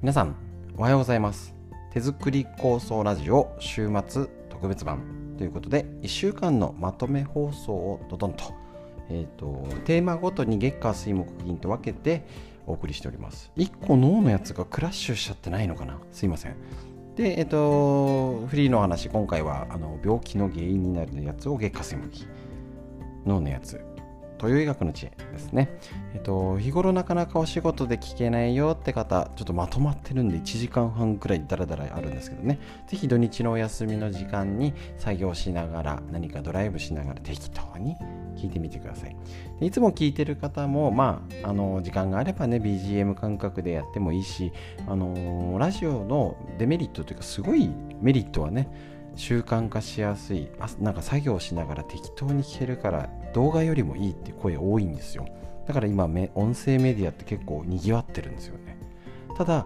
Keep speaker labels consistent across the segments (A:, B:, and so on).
A: 皆さんおはようございます。手作り構想ラジオ週末特別版。ということで1週間のまとめ放送をドドンと,、えーと、テーマごとに月火水木金と分けてお送りしております。1個脳のやつがクラッシュしちゃってないのかな？すいません。でえっ、とフリーの話今回はあの病気の原因になるやつを月火水木金。脳のやつ。東洋医学の知恵ですね。えっと、日頃なかなかお仕事で聞けないよって方、ちょっとまとまってるんで1時間半くらいダラダラあるんですけどね、ぜひ土日のお休みの時間に作業しながら、何かドライブしながら適当に聞いてみてください。いつも聞いてる方も、まあ、あの時間があればね、BGM 感覚でやってもいいし、あのラジオのデメリットというか、すごいメリットはね、習慣化しやすいなんか作業しながら適当に聞けるから動画よりもいいって声多いんですよ。だから今音声メディアって結構にぎわってるんですよね。ただ、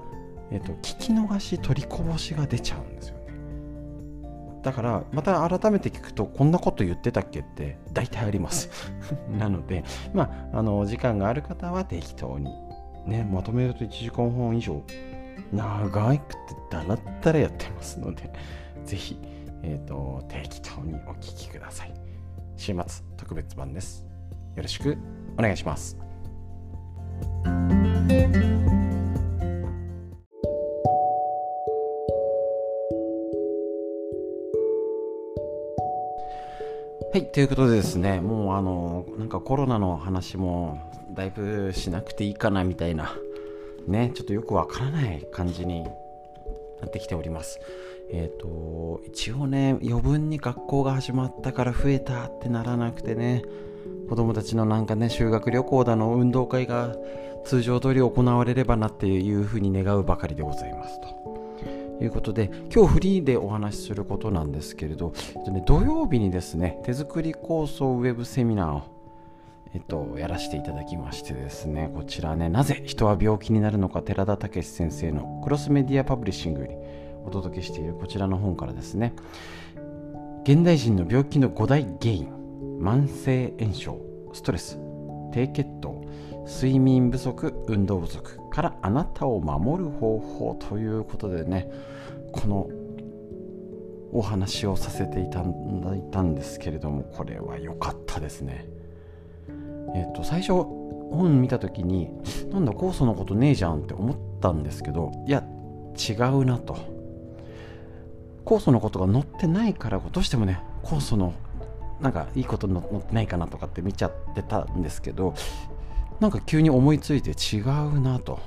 A: えっと、聞き逃し取りこぼしが出ちゃうんですよね。だからまた改めて聞くとこんなこと言ってたっけって大体あります。なのでまああの時間がある方は適当にねまとめると1時間半以上長いくてだらったらやってますのでぜひえーと、適当にお聞きください。週末。別版です。よろしくお願いします。はい、ということでですね、もうあの、なんかコロナの話もだいぶしなくていいかなみたいな、ね、ちょっとよくわからない感じになってきております。えっ、ー、と、一応ね、余分に学校が始まったから増えたってならなくてね、子供たちのなんかね、修学旅行だの運動会が通常通り行われればなっていうふうに願うばかりでございますと。いうことで今日フリーでお話しすることなんですけれど、えっとね、土曜日にですね手作り構想ウェブセミナーをえっと、やらせていただきましてですね、こちらね、なぜ人は病気になるのか、寺田武先生のクロスメディアパブリッシングよりお届けしているこちらの本からですね。現代人の病気の5大原因慢性炎症ストレス低血糖睡眠不足運動不足からあなたを守る方法ということでねこのお話をさせていただいたんですけれどもこれは良かったですね。えっ、と最初本見た時になんだ酵素のことねえじゃんって思ったんですけどいや違うなと。酵素のことが載ってないからどうしてもね酵素のなんかいいこと載ってないかなとかって見ちゃってたんですけどなんか急に思いついて違うなと。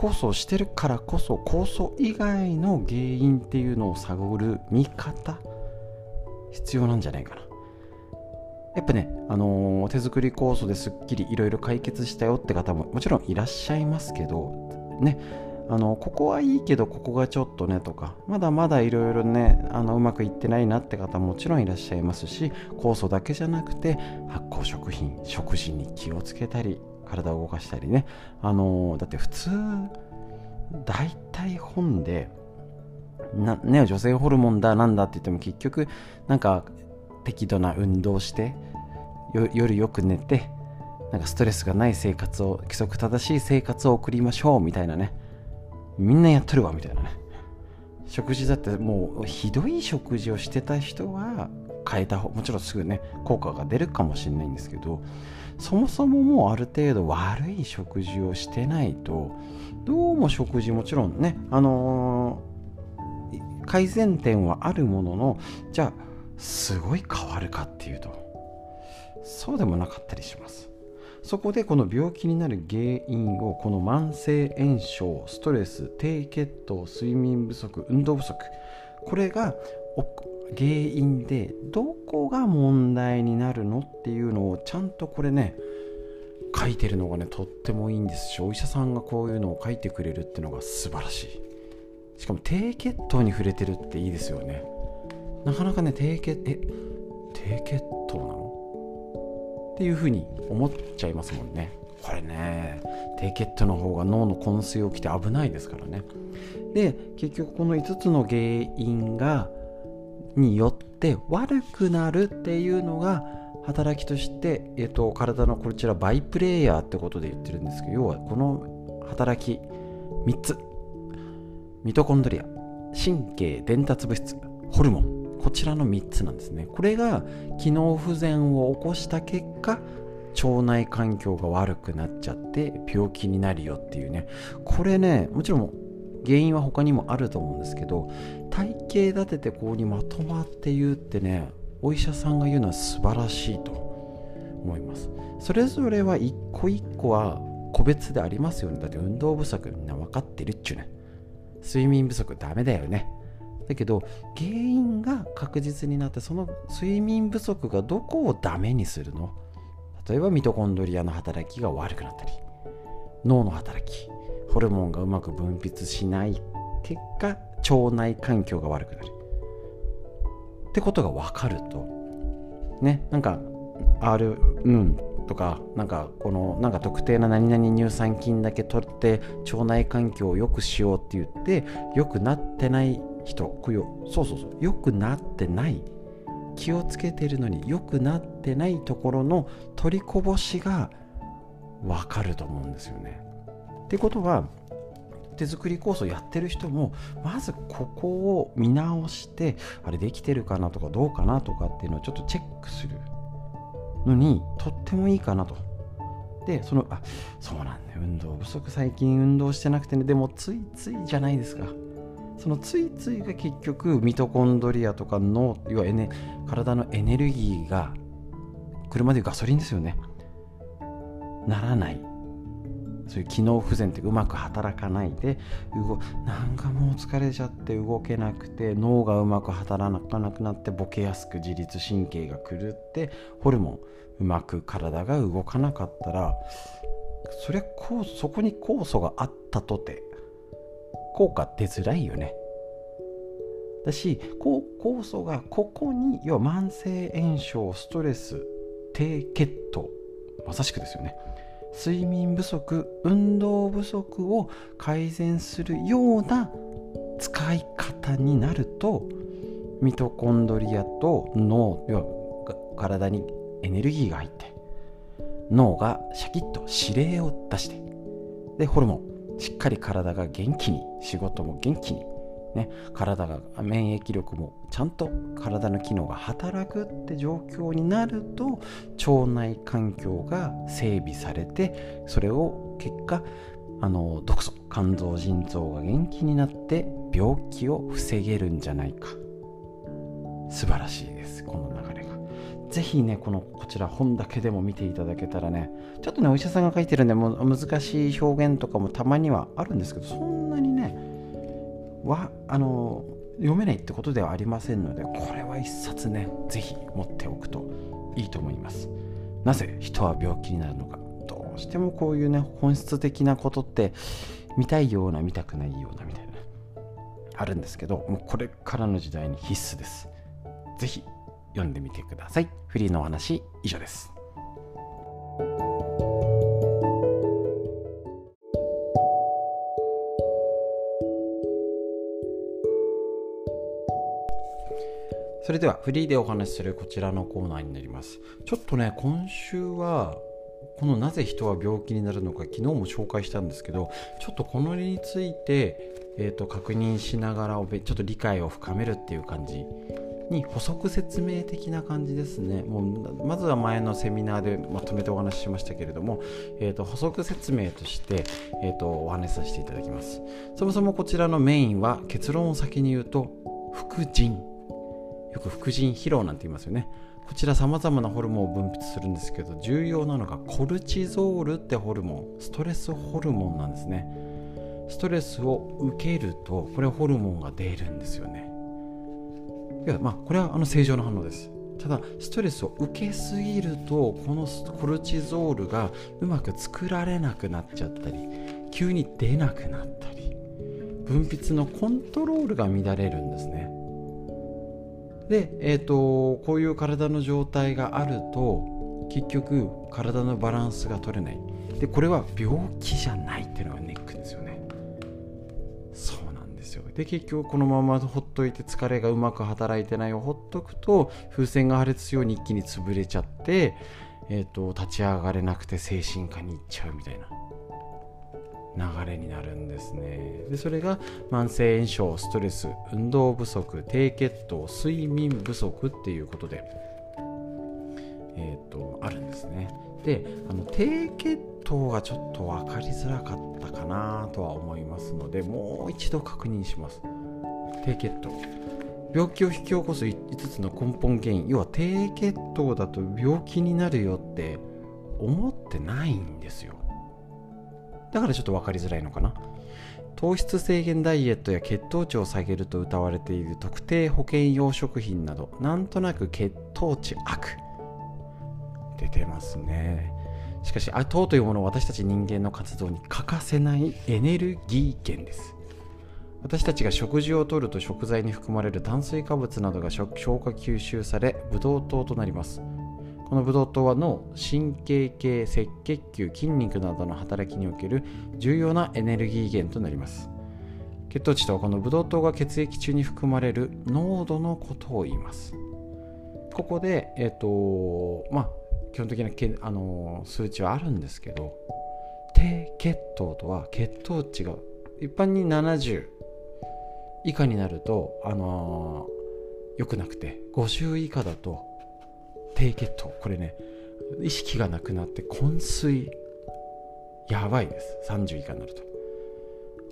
A: 酵素をしてるからこそ酵素以外の原因っていうのを探る見方必要なんじゃないかな。やっぱね、あのー、手作り酵素ですっきりいろいろ解決したよって方ももちろんいらっしゃいますけどねあのここはいいけどここがちょっとねとかまだまだいろいろねあのうまくいってないなって方もちろんいらっしゃいますし酵素だけじゃなくて発酵食品食事に気をつけたり体を動かしたりね。あのだって普通大体本でな、ね、女性ホルモンだなんだって言っても結局なんか適度な運動して夜よく寝てなんかストレスがない生活を規則正しい生活を送りましょうみたいなね。みんなやっとるわみたいなね。食事だってもうひどい食事をしてた人は変えた方もちろんすぐね効果が出るかもしれないんですけどそもそももうある程度悪い食事をしてないとどうも食事もちろんねあのー、改善点はあるもののじゃあすごい変わるかっていうとそうでもなかったりします。そこでこの病気になる原因をこの慢性炎症ストレス低血糖睡眠不足運動不足これが原因でどこが問題になるのっていうのをちゃんとこれね書いてるのがねとってもいいんですしお医者さんがこういうのを書いてくれるっていうのが素晴らしい。しかも低血糖に触れてるっていいですよね。なかなかね低血え低血糖っていうふうに思っちゃいますもんね。これね低血糖の方が脳の昏睡起きて危ないですからね。で結局この5つの原因がによって悪くなるっていうのが働きとして、えっと、体のこちらバイプレーヤーってことで言ってるんですけど要はこの働き3つ。ミトコンドリア。神経伝達物質。ホルモン。こちらの3つなんですね。これが機能不全を起こした結果腸内環境が悪くなっちゃって病気になるよっていうね。これねもちろん原因は他にもあると思うんですけど体系立ててこうにまとまって言うってねお医者さんが言うのは素晴らしいと思います。それぞれは一個一個は個別でありますよね。だって運動不足みんな分かってるっちゅうね。睡眠不足ダメだよね。だけど原因が確実になってその睡眠不足がどこをダメにするの？例えばミトコンドリアの働きが悪くなったり脳の働きホルモンがうまく分泌しない結果腸内環境が悪くなる。ってことが分かるとねなんか R うんとかなんかこのなんか特定な何々乳酸菌だけ取って腸内環境を良くしようって言って良くなってない人こういうそうそうそう良くなってない気をつけてるのに良くなってないところの取りこぼしが分かると思うんですよね。ってことは手作りコースをやってる人もまずここを見直してあれできてるかなとかどうかなとかっていうのをちょっとチェックするのにとってもいいかなと。でそのあそうなんだ運動不足最近運動してなくてねでもついついじゃないですかそのついついが結局ミトコンドリアとかの要はエネ体のエネルギーが車でいうガソリンですよね。ならない。そういう機能不全ってうまく働かないで動なんかもう疲れちゃって動けなくて脳がうまく働かなくなってボケやすく自律神経が狂ってホルモンうまく体が動かなかったらそれこうそこに酵素があったとて効果出づらいよね。だし酵素がここに要は慢性炎症ストレス低血糖まさしくですよね。睡眠不足運動不足を改善するような使い方になるとミトコンドリアと脳要は体にエネルギーが入って脳がシャキッと指令を出してでホルモン。しっかり体が元気に仕事も元気にね、体が免疫力もちゃんと体の機能が働くって状況になると腸内環境が整備されてそれを結果あの毒素肝臓腎臓が元気になって病気を防げるんじゃないか。素晴らしいです。この流れ。ぜひねこのこちら本だけでも見ていただけたらねちょっとねお医者さんが書いてるんでも難しい表現とかもたまにはあるんですけどそんなにねはあの読めないってことではありませんのでこれは一冊ね是非持っておくといいと思います。なぜ人は病気になるのか。どうしてもこういうね本質的なことって見たいような見たくないようなみたいなあるんですけどもうこれからの時代に必須です。是非読んでみてください。フリーのお話以上です。それではフリーでお話しするこちらのコーナーになります。ちょっとね今週はこのなぜ人は病気になるのか昨日も紹介したんですけどちょっとこのについて、えーと、確認しながらちょっと理解を深めるっていう感じに補足説明的な感じですね。もうまずは前のセミナーでまとめてお話ししましたけれども、えーと、補足説明として、えーとお話しさせていただきます。そもそもこちらのメインは結論を先に言うと副腎よく副腎疲労なんて言いますよね。こちらさまざまなホルモンを分泌するんですけど重要なのがコルチゾールってホルモン。ストレスホルモンなんですね。ストレスを受けるとこれホルモンが出るんですよね。いやまあこれはあの正常な反応です。ただストレスを受けすぎるとこのコルチゾールがうまく作られなくなっちゃったり急に出なくなったり分泌のコントロールが乱れるんですね。で、えーと、こういう体の状態があると結局体のバランスが取れない。でこれは病気じゃないっていうのがネで結局このままほっといて疲れがうまく働いてないをほっとくと風船が破裂するように一気に潰れちゃって、えーと、立ち上がれなくて精神科に行っちゃうみたいな流れになるんですね。でそれが慢性炎症ストレス運動不足低血糖睡眠不足っていうことでえっ、ー、とあるんですね。であの低血糖がちょっと分かりづらかったかなとは思いますのでもう一度確認します。低血糖。病気を引き起こす5つの根本原因。要は低血糖だと病気になるよって思ってないんですよ。だからちょっと分かりづらいのかな。糖質制限ダイエットや血糖値を下げると謳われている特定保険用食品などなんとなく血糖値悪。出てますね。しかし糖というものは私たち人間の活動に欠かせないエネルギー源です。私たちが食事をとると食材に含まれる炭水化物などが消化吸収されブドウ糖となります。このブドウ糖は脳神経系赤血球筋肉などの働きにおける重要なエネルギー源となります。血糖値とはこのブドウ糖が血液中に含まれる濃度のことを言います。ここでえ、ー、とまあ基本的なけあの数値はあるんですけど低血糖とは血糖値が一般に70以下になると、あのー、良くなくて50以下だと低血糖。これね意識がなくなって昏睡。やばいです。30以下になると。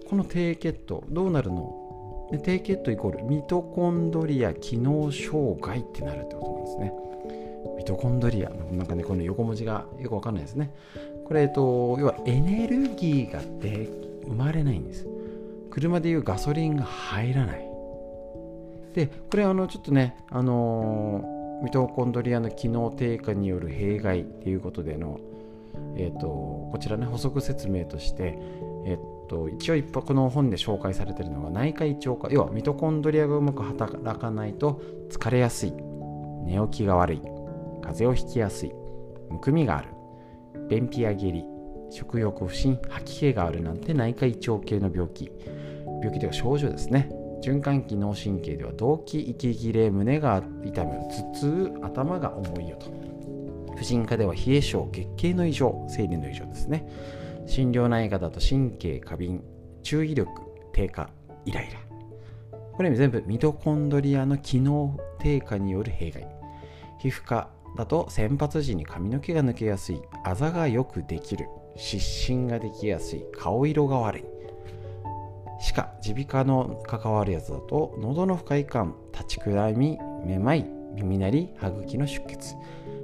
A: この低血糖どうなるの？で低血糖イコールミトコンドリア機能障害ってなるってことなんですね。トコンドリアなんかねこの横文字がよくわかんないですね。これ、えっと、要はエネルギーがで生まれないんです。車でいうガソリンが入らない。でこれあのちょっとねあの、ミトコンドリアの機能低下による弊害っていうことでのえーと、こちらね補足説明として、えーと、一応一この本で紹介されているのが内科胃腸科要はミトコンドリアがうまく働かないと疲れやすい。寝起きが悪い。風邪をひきやすい。むくみがある。便秘や下痢。食欲不振吐き気があるなんて内科胃腸系の病気。病気では症状ですね。循環器脳神経では動悸息切れ胸が痛む頭痛頭が重いよと。婦人科では冷え症月経の異常生理の異常ですね。心療内科だと神経過敏注意力低下イライラ。これ全部ミトコンドリアの機能低下による弊害。皮膚科だと先発時に髪の毛が抜けやすいあざがよくできる湿疹ができやすい顔色が悪い。歯科耳鼻科の関わるやつだと喉の不快感立ちくらみめまい耳鳴り歯茎の出血。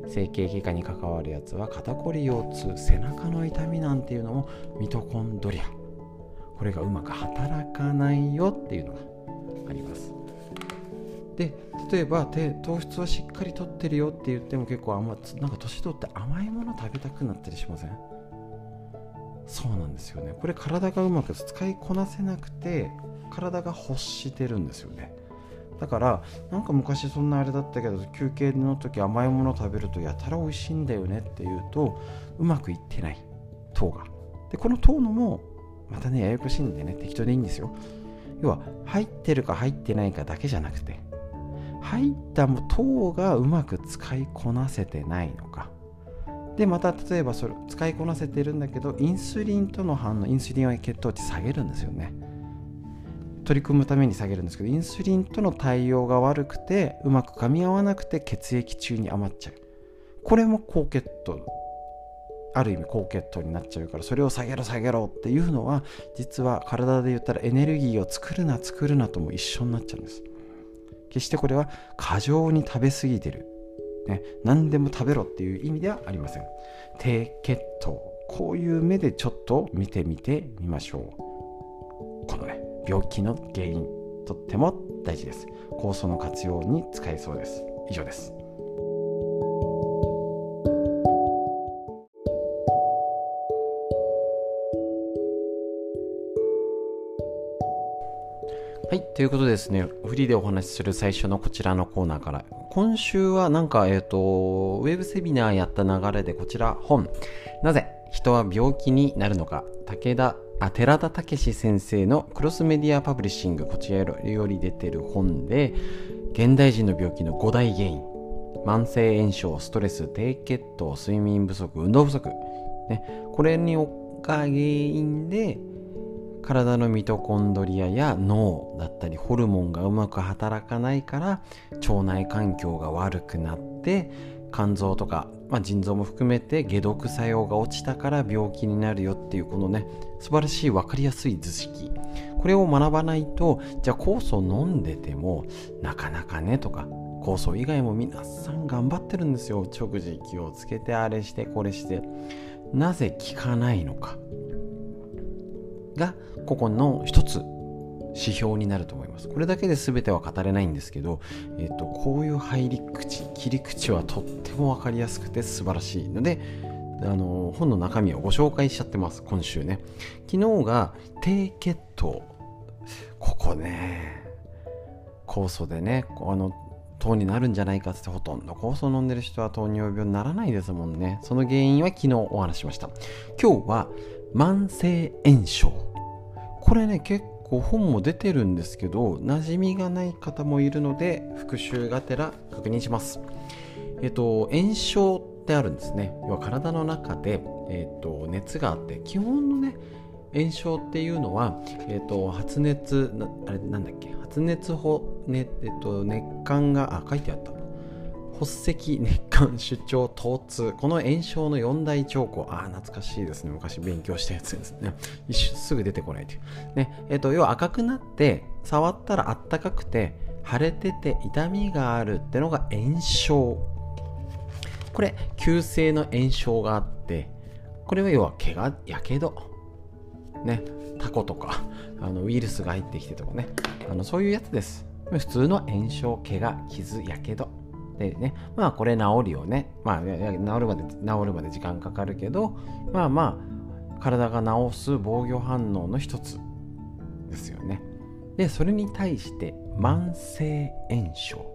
A: 整形外科に関わるやつは肩こり腰痛背中の痛みなんていうのもミトコンドリア。これがうまく働かないよっていうのがあります。で例えば糖質はしっかりとってるよって言っても結構甘なんか年取って甘いもの食べたくなったりしません？そうなんですよね。これ体がうまく使いこなせなくて体が欲してるんですよね。だからなんか昔そんなあれだったけど休憩の時甘いもの食べるとやたら美味しいんだよねっていうとうまくいってない糖が。でこの糖のもまたねややこしいんでね適当でいいんですよ。要は入ってるか入ってないかだけじゃなくて入った糖がうまく使いこなせてないのか。でまた例えばそれ使いこなせてるんだけどインスリンとの反応インスリンは血糖値下げるんですよね。取り組むために下げるんですけどインスリンとの対応が悪くてうまく噛み合わなくて血液中に余っちゃう。これも高血糖ある意味高血糖になっちゃうからそれを下げろ下げろっていうのは実は体で言ったらエネルギーを作るな作るなとも一緒になっちゃうんです。決してこれは過剰に食べ過ぎてる。ね、何でも食べろっていう意味ではありません。低血糖。こういう目でちょっと見てみてみましょう。このね病気の原因とっても大事です。酵素の活用に使えそうです。以上です。ということですね、フリーでお話しする最初のこちらのコーナーから、今週はなんか、えっ、ー、と、ウェブセミナーやった流れでこちら本、なぜ人は病気になるのか、武田、あ寺田武先生のクロスメディアパブリッシング、こちらより出てる本で、現代人の病気の5大原因、慢性炎症、ストレス、低血糖、睡眠不足、運動不足、ね、これにが原因で体のミトコンドリアや脳だったりホルモンがうまく働かないから腸内環境が悪くなって肝臓とか、まあ、腎臓も含めて解毒作用が落ちたから病気になるよっていうこのね素晴らしい分かりやすい図式。これを学ばないとじゃあ酵素飲んでてもなかなかねとか酵素以外も皆さん頑張ってるんですよ。食事気をつけてあれしてこれして。なぜ効かないのか。がここの一つ指標になると思います。これだけで全ては語れないんですけど、えーと、こういう入り口切り口はとっても分かりやすくて素晴らしいのであの本の中身をご紹介しちゃってます今週ね。昨日が低血糖ここね酵素でねあの糖になるんじゃないかってほとんど酵素飲んでる人は糖尿病にならないですもんね。その原因は昨日お話しました。今日は慢性炎症。これね結構本も出てるんですけど馴染みがない方もいるので復習がてら確認します。えっと炎症ってあるんですね。要は体の中で、えっと、熱があって基本のね炎症っていうのは、えっと、発熱あれなんだっけ？発熱法、ねえっと、熱感があ書いてあった。発石熱感出張疼痛。この炎症の4大兆候。ああ懐かしいですね。昔勉強したやつですね。すぐ出てこないという。ね。えっと要は赤くなって触ったらあったかくて腫れてて痛みがあるってのが炎症。これ急性の炎症があってこれは要は怪我やけど。ね。タコとかあのウイルスが入ってきてとかね。あのそういうやつです。普通の炎症怪我傷やけど。でねまあこれ治るよね。まあ治るまで治るまで時間かかるけどまあまあ体が治す防御反応の一つですよね。でそれに対して慢性炎症。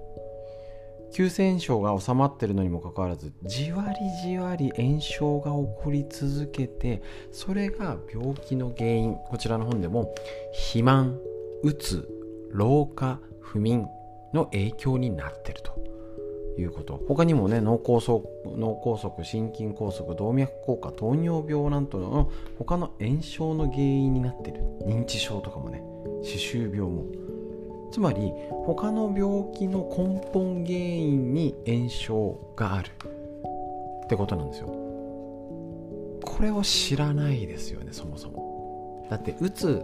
A: 急性炎症が収まってるのにもかかわらずじわりじわり炎症が起こり続けてそれが病気の原因。こちらの本でも肥満うつ老化不眠の影響になってると。いうこと。他にもね脳梗塞脳梗塞心筋梗塞動脈硬化糖尿病なんとの他の炎症の原因になってる。認知症とかもね歯周病も。つまり他の病気の根本原因に炎症がある。ってことなんですよ。これを知らないですよねそもそも。だってうつ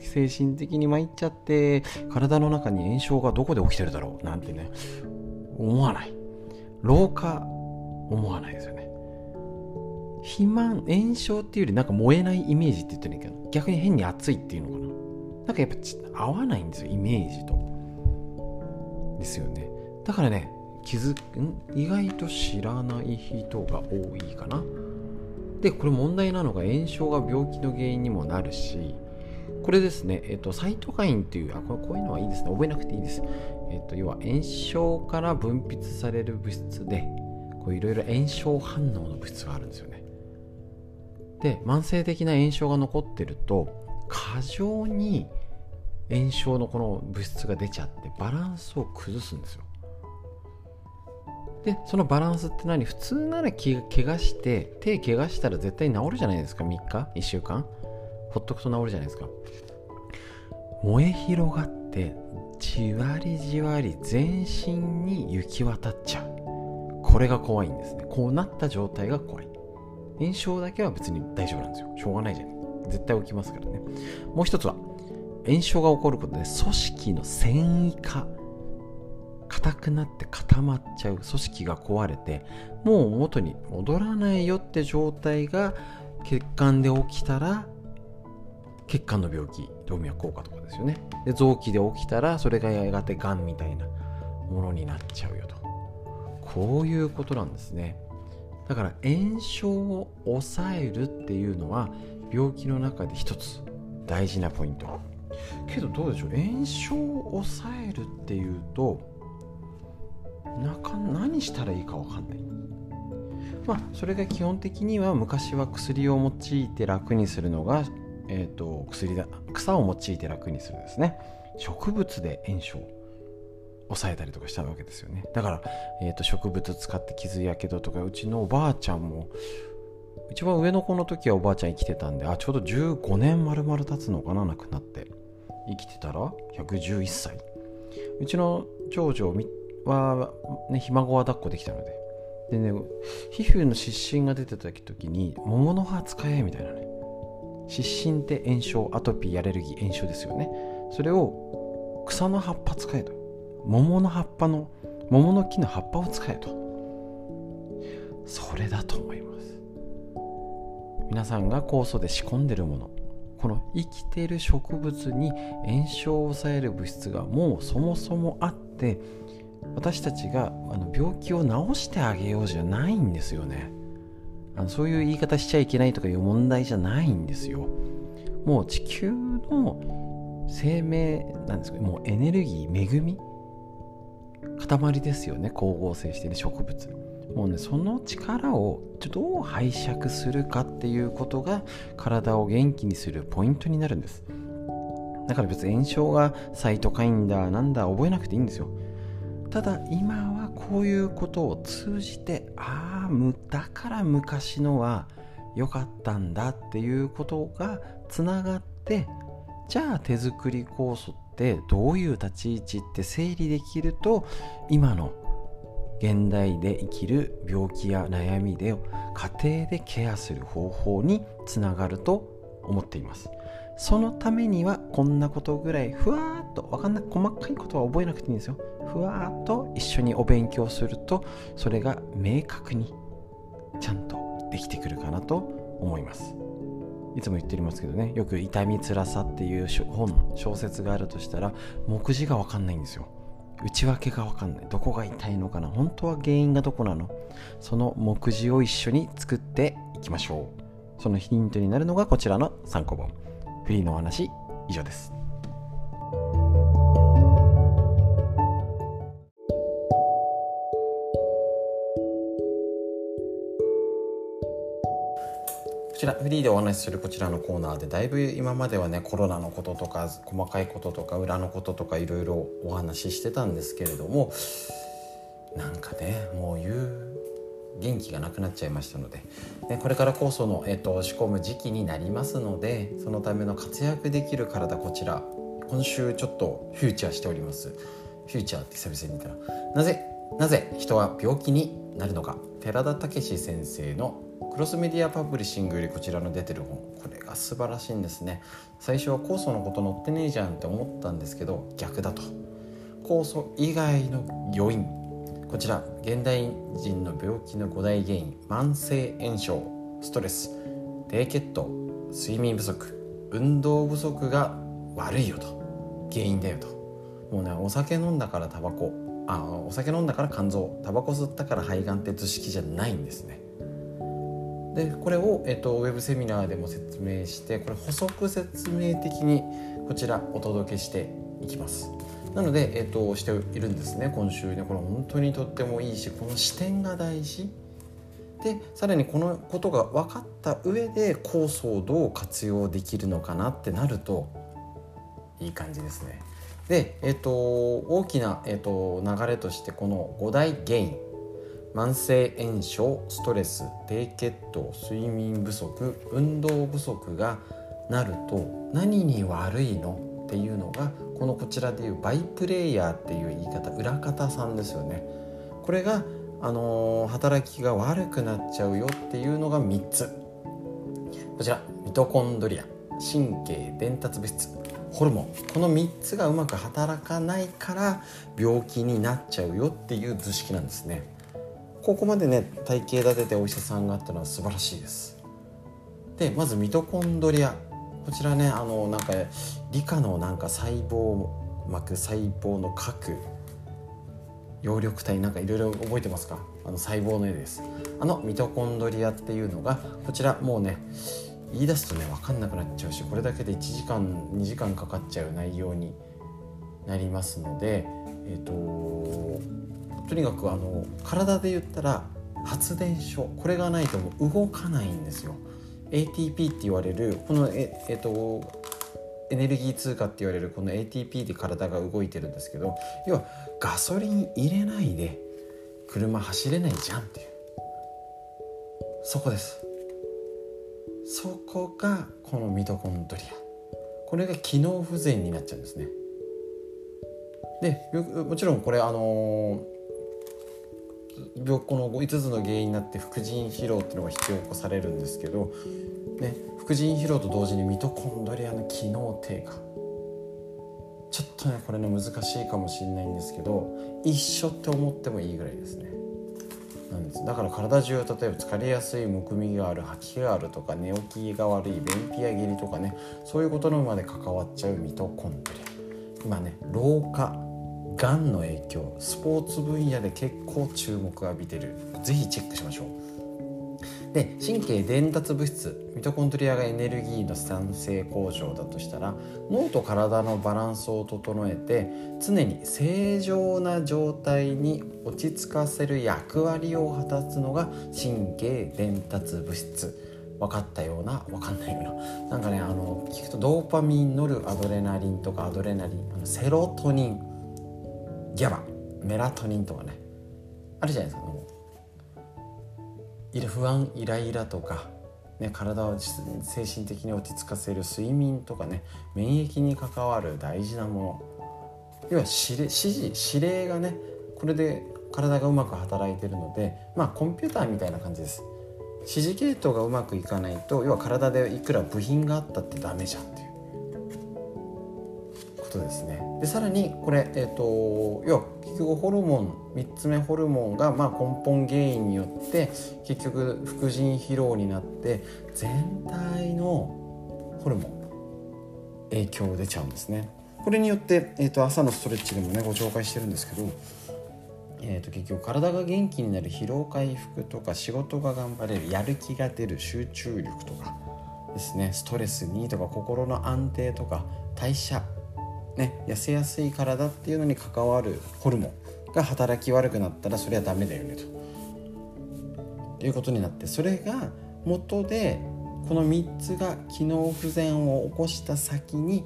A: 精神的に参っちゃって体の中に炎症がどこで起きてるだろう。なんてね。思わない。老化思わないですよね。肥満炎症っていうよりなんか燃えないイメージって言ってるんだけど逆に変に熱いっていうのかな。なんかやっぱ合わないんですよイメージと。ですよね。だからね気づん？意外と知らない人が多いかな。でこれ問題なのが炎症が病気の原因にもなるしこれですね、えっと、サイトカインっていう、あ、これこういうのはいいですね。覚えなくていいです。えっと、要は炎症から分泌される物質で、いろいろ炎症反応の物質があるんですよね。で、慢性的な炎症が残ってると、過剰に炎症のこの物質が出ちゃってバランスを崩すんですよ。で、そのバランスって何？普通なら怪我して、手怪我したら絶対治るじゃないですか、3日 ?1 週間？ほっとくと治るじゃないですか。燃え広がってじわりじわり全身に行き渡っちゃう。これが怖いんですね。こうなった状態が怖い。炎症だけは別に大丈夫なんですよ。しょうがないじゃん。絶対起きますからね。もう一つは炎症が起こることで組織の繊維化硬くなって固まっちゃう組織が壊れてもう元に戻らないよって状態が血管で起きたら血管の病気。動脈硬化とかですよね。で臓器で起きたらそれがやがてがんみたいなものになっちゃうよと。こういうことなんですね。だから炎症を抑えるっていうのは病気の中で一つ大事なポイント。けどどうでしょう？炎症を抑えるっていうとなか何したらいいか分かんない。まあそれが基本的には昔は薬を用いて楽にするのがえーと、薬だ草を用いて楽にするですね。植物で炎症抑えたりとかしたわけですよね。だから、えーと、植物使って傷やけどとかうちのおばあちゃんも一番上の子の時はおばあちゃん生きてたんであちょうど15年丸々経つのかな亡くなって。生きてたら111歳。うちの長女は、ね、ひ孫は抱っこできたので。でね皮膚の湿疹が出てた時に桃の葉使えみたいなね。湿疹って炎症アトピーアレルギー炎症ですよね。それを草の葉っぱ使えと。桃の葉っぱの桃の木の葉っぱを使えと。それだと思います。皆さんが酵素で仕込んでるもの。この生きている植物に炎症を抑える物質がもうそもそもあって私たちがあの病気を治してあげようじゃないんですよね。あのそういう言い方しちゃいけないとかいう問題じゃないんですよ。もう地球の生命なんですかもうエネルギー恵み塊ですよね。光合成している植物。もうねその力をどう拝借するかっていうことが体を元気にするポイントになるんです。だから別に炎症がサイトカインだなんだ覚えなくていいんですよ。ただ今はこういうことを通じてああむだから昔のは良かったんだっていうことがつながってじゃあ手作り酵素ってどういう立ち位置って整理できると今の現代で生きる病気や悩みで家庭でケアする方法につながると思っています。そのためにはこんなことぐらいふわっと分かんない細かいことは覚えなくていいんですよ。ふわっと一緒にお勉強するとそれが明確にちゃんとできてくるかなと思います。いつも言っておりますけどねよく痛みつらさっていう本小説があるとしたら目次が分かんないんですよ。内訳が分かんない。どこが痛いのかな。本当は原因がどこなの。その目次を一緒に作っていきましょう。そのヒントになるのがこちらの参考本。フリーのお話以上です。ちらフリーでお話しするこちらのコーナーでだいぶ今まではねコロナのこととか細かいこととか裏のこととかいろいろお話ししてたんですけれどもなんかねもう言う元気がなくなっちゃいましたのででこれから酵素の、えっと、仕込む時期になりますのでそのための活躍できる体こちら今週ちょっとフューチャーしております。フューチャーって久々に言ったらなぜなぜ人は病気になるのか。寺田武先生のクロスメディアパブリッシングよりこちらの出てる本。これが素晴らしいんですね。最初は酵素のこと載ってねえじゃんって思ったんですけど逆だと。酵素以外の要因こちら現代人の病気の5大原因。慢性炎症。ストレス。低血糖。睡眠不足。運動不足が悪いよと。原因だよと。もうねお酒飲んだからタバコ。あお酒飲んだから肝臓。タバコ吸ったから肺がんって図式じゃないんですね。でこれを、えっと、ウェブセミナーでも説明してこれ補足説明的にこちらお届けしていきます。なので、えっと、しているんですね今週ね。これ本当にとってもいいしこの視点が大事。でさらにこのことが分かった上で酵素をどう活用できるのかなってなるといい感じですね。で、えっと、大きな、えっと、流れとしてこの5大原因。慢性炎症ストレス低血糖睡眠不足運動不足がなると何に悪いのっていうのがこのこちらでいうバイプレイヤーっていう言い方裏方さんですよね。これが、あのー、働きが悪くなっちゃうよっていうのが3つ。こちらミトコンドリア神経伝達物質ホルモン。この3つがうまく働かないから病気になっちゃうよっていう図式なんですね。ここまでね体系立ててお医者さんがあったのは素晴らしいです。でまずミトコンドリア。こちらねあのなんか理科のなんか細胞膜細胞の核葉緑体なんかいろいろ覚えてますか？あの細胞の絵です。あのミトコンドリアっていうのがこちらもうね言い出すとね分かんなくなっちゃうしこれだけで1時間2時間かかっちゃう内容になりますのでえっ、ー、ととにかくあの体で言ったら発電所これがないともう動かないんですよ。ATP って言われるこのええっとエネルギー通貨って言われるこの ATP で体が動いてるんですけど要はガソリン入れないで車走れないじゃんっていう。そこです。そこがこのミトコンドリア。これが機能不全になっちゃうんですね。でもちろんこれあの病この5つの原因になって副腎疲労っていうのが引き起こされるんですけど、ね、副腎疲労と同時にミトコンドリアの機能低下。ちょっとねこれね難しいかもしれないんですけど一緒って思ってもいいぐらいですね。なんです。だから体中例えば疲れやすいむくみがある吐きがあるとか寝起きが悪い便秘や下痢とかねそういうことのまで関わっちゃうミトコンドリア今ね老化がんの影響スポーツ分野で結構注目を浴びてる。是非チェックしましょう。で神経伝達物質ミトコンドリアがエネルギーの産生工場だとしたら脳と体のバランスを整えて常に正常な状態に落ち着かせる役割を果たすのが神経伝達物質。分かったような？分かんないような。なんかねあの聞くとドーパミンノルアドレナリンとかアドレナリンあのセロトニン。ギャバメラトニンとかね。あるじゃないですか不安イライラとか、ね、体を精神的に落ち着かせる睡眠とかね免疫に関わる大事なもの。要は指令指示指令がねこれで体がうまく働いてるのでまあコンピューターみたいな感じです。指示系統がうまくいかないと要は体でいくら部品があったってダメじゃん。とですね。でさらにこれ、えーと、要は結局ホルモン3つ目ホルモンがまあ根本原因によって結局副腎疲労になって全体のホルモン影響出ちゃうんですね。これによって、えーと、朝のストレッチでもねご紹介してるんですけどえー、と結局体が元気になる疲労回復とか仕事が頑張れるやる気が出る集中力とかですね。ストレスにとか心の安定とか代謝ね、痩せやすい体っていうのに関わるホルモンが働き悪くなったらそれはダメだよねと。いうことになってそれが元でこの3つが機能不全を起こした先に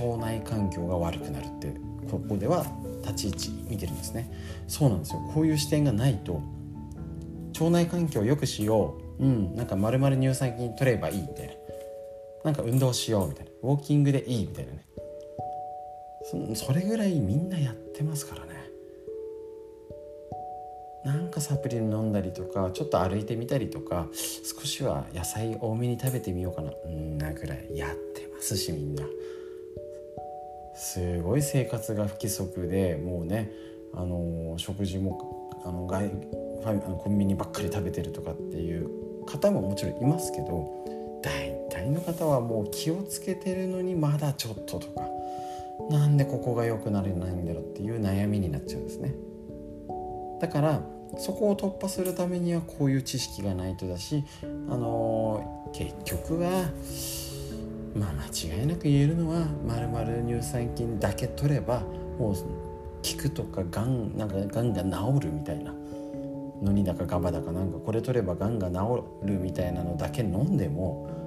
A: 腸内環境が悪くなるってここでは立ち位置見てるんですね。そうなんですよ。こういう視点がないと腸内環境を良くしよう。うんなんかまるまる乳酸菌取ればいいみたいな。なんか運動しようみたいな。ウォーキングでいいみたいなね。それぐらいみんなやってますからね。なんかサプリ飲んだりとかちょっと歩いてみたりとか少しは野菜多めに食べてみようかな。うんなぐらいやってますしみんな。すごい生活が不規則でもうねあの食事もあの外ファミあのコンビニばっかり食べてるとかっていう方ももちろんいますけど大体の方はもう気をつけてるのにまだちょっととか。なんでここが良くなれないんだろうっていう悩みになっちゃうんですね。だからそこを突破するためにはこういう知識がないとだしあのー、結局はまあ間違いなく言えるのはまるまる乳酸菌だけ取ればもう効くとかがんなんかがんが治るみたいな。のにだかガバだかなんかこれ取ればがんが治るみたいなのだけ飲んでも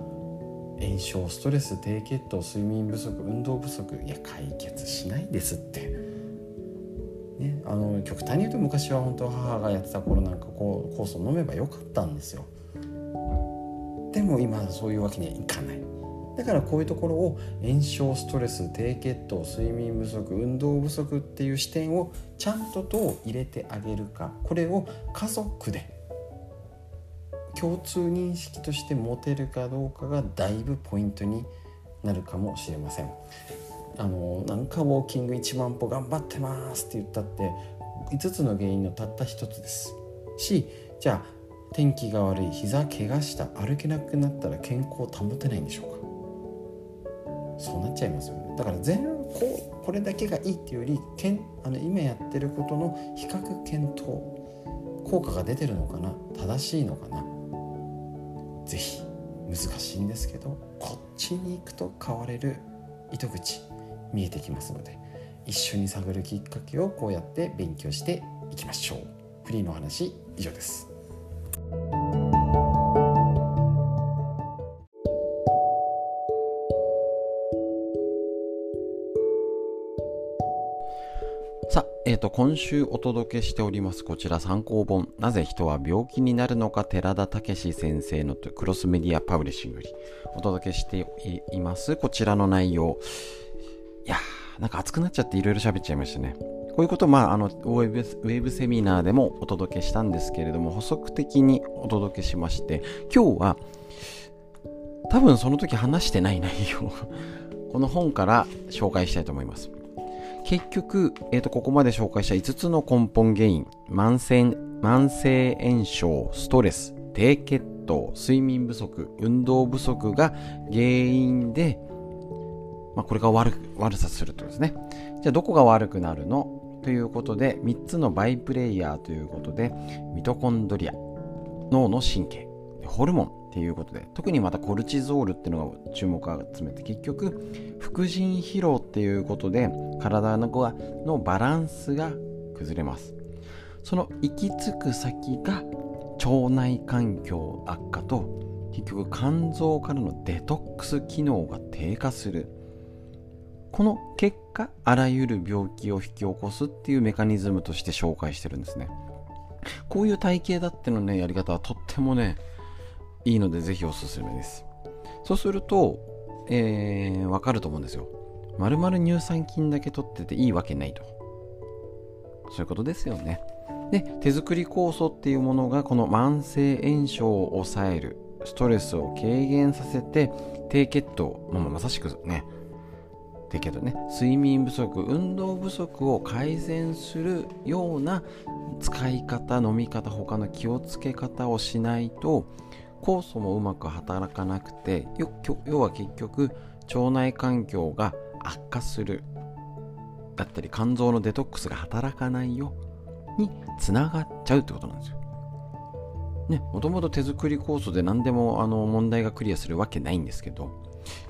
A: 炎症ストレス低血糖睡眠不足運動不足いや解決しないですって。ね、あの極端に言うと昔は本当母がやってた頃なんかこう酵素飲めばよかったんですよでも今そういうわけにはいかないだからこういうところを炎症ストレス低血糖睡眠不足運動不足っていう視点をちゃんとどう入れてあげるかこれを家族で共通認識として持てるかどうかがだいぶポイントになるかもしれません。あのなんかウォーキング1万歩頑張ってますって言ったって5つの原因のたった1つです。しじゃあ天気が悪い膝怪我した歩けなくなったら健康を保てないんでしょうか？そうなっちゃいますよね。だから全ここれだけがいいっていうよりけんあの今やってることの比較検討効果が出てるのかな？正しいのかな？是非難しいんですけどこっちに行くと変われる糸口見えてきますので一緒に探るきっかけをこうやって勉強していきましょう。フリーの話以上です。えーと、今週お届けしておりますこちら参考本「なぜ人は病気になるのか」寺田武史先生のクロスメディアパブリッシングよりお届けしています。こちらの内容。いやーなんか熱くなっちゃっていろいろ喋っちゃいましたね。こういうことまああのウェブウェブセミナーでもお届けしたんですけれども補足的にお届けしまして今日は多分その時話してない内容この本から紹介したいと思います。結局、えー、とここまで紹介した5つの根本原因慢性慢性炎症ストレス低血糖睡眠不足運動不足が原因で、まあ、これが悪悪さするとですね。じゃあどこが悪くなるの？ということで3つのバイプレイヤーということでミトコンドリア脳の神経。ホルモンっていうことで特にまたコルチゾールっていうのが注目を集めて結局副腎疲労っていうことで体ののバランスが崩れます。その行き着く先が腸内環境悪化と結局肝臓からのデトックス機能が低下する。この結果あらゆる病気を引き起こすっていうメカニズムとして紹介してるんですね。こういう体系だってのねやり方はとってもねいいのでぜひおすすめです。そうすると、えー、わかると思うんですよ。まるまる乳酸菌だけ取ってていいわけないと。そういうことですよね。で、手作り酵素っていうものがこの慢性炎症を抑える、ストレスを軽減させて、低血糖、まあ、まさしくね、低血糖ね、睡眠不足、運動不足を改善するような使い方、飲み方、他の気をつけ方をしないと、酵素もうまく働かなくて要は結局腸内環境が悪化するだったり肝臓のデトックスが働かないよにつながっちゃうってことなんですよ。ね、もともと手作り酵素で何でもあの問題がクリアするわけないんですけど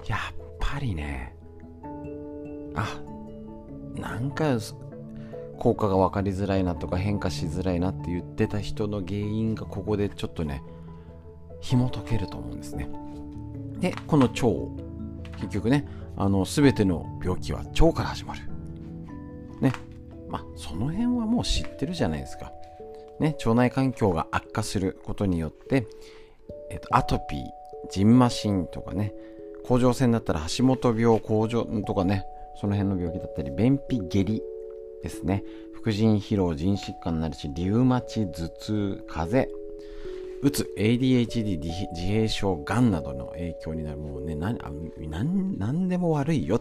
A: やっぱりねあなんか効果が分かりづらいなとか変化しづらいなって言ってた人の原因がここでちょっとね紐解けると思うんですね。で、この腸、結局ね、あの、すべての病気は腸から始まる。ね。まあ、その辺はもう知ってるじゃないですか。ね、腸内環境が悪化することによって、えっと、アトピー、ジンマシンとかね、甲状腺だったら橋本病、甲状とかね、その辺の病気だったり、便秘、下痢ですね、副腎疲労、腎疾患になるし、リウマチ、頭痛、風邪、うつ、ADHD、自閉症、がんなどの影響になる。もうね、何、何何でも悪いよ。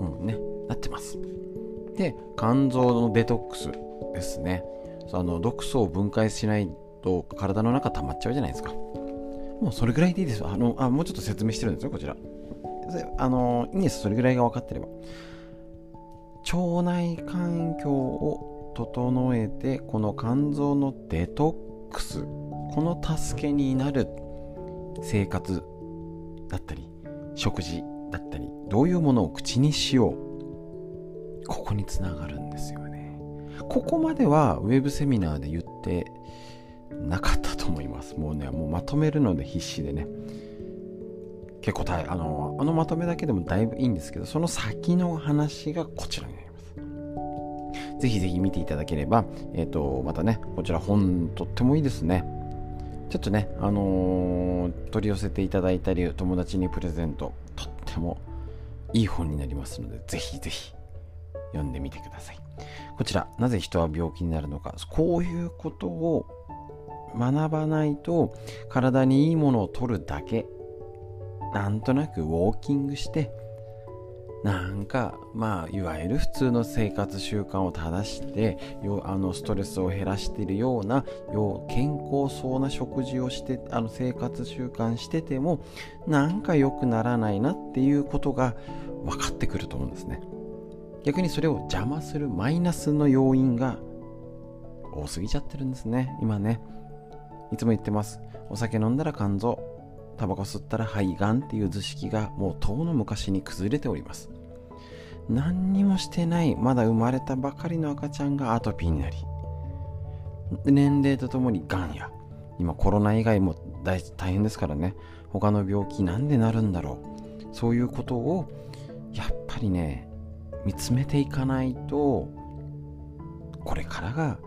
A: もうね、なってます。で、肝臓のデトックスですね。あの毒素を分解しないと体の中溜まっちゃうじゃないですか。もうそれぐらいでいいですあのあもうちょっと説明してるんですよ、こちら。あのいいんです、それぐらいが分かってれば。腸内環境を整えてこの肝臓のデトックスこの助けになる生活だったり食事だったりどういうものを口にしようここにつながるんですよね。ここまではウェブセミナーで言ってなかったと思います。もうねもうまとめるので必死でね。結構大あのあのまとめだけでもだいぶいいんですけどその先の話がこちらになります。ぜひぜひ見ていただければ、えっ、ー、と、またね、こちら本とってもいいですね。ちょっとね、あのー、取り寄せていただいたり、友達にプレゼント、とってもいい本になりますので、ぜひぜひ読んでみてください。こちら、なぜ人は病気になるのか、こういうことを学ばないと、体にいいものを取るだけ、なんとなくウォーキングして、なんかまあいわゆる普通の生活習慣を正してあのストレスを減らしているような健康そうな食事をしてあの生活習慣しててもなんか良くならないなっていうことが分かってくると思うんですね。逆にそれを邪魔するマイナスの要因が多すぎちゃってるんですね今ね。いつも言ってます。お酒飲んだら肝臓。タバコ吸ったら肺がんっていう図式がもう遠の昔に崩れております。何にもしてないまだ生まれたばかりの赤ちゃんがアトピーになり年齢とともにがんや。今コロナ以外も大変ですからね。他の病気なんでなるんだろう。そういうことをやっぱりね見つめていかないとこれからが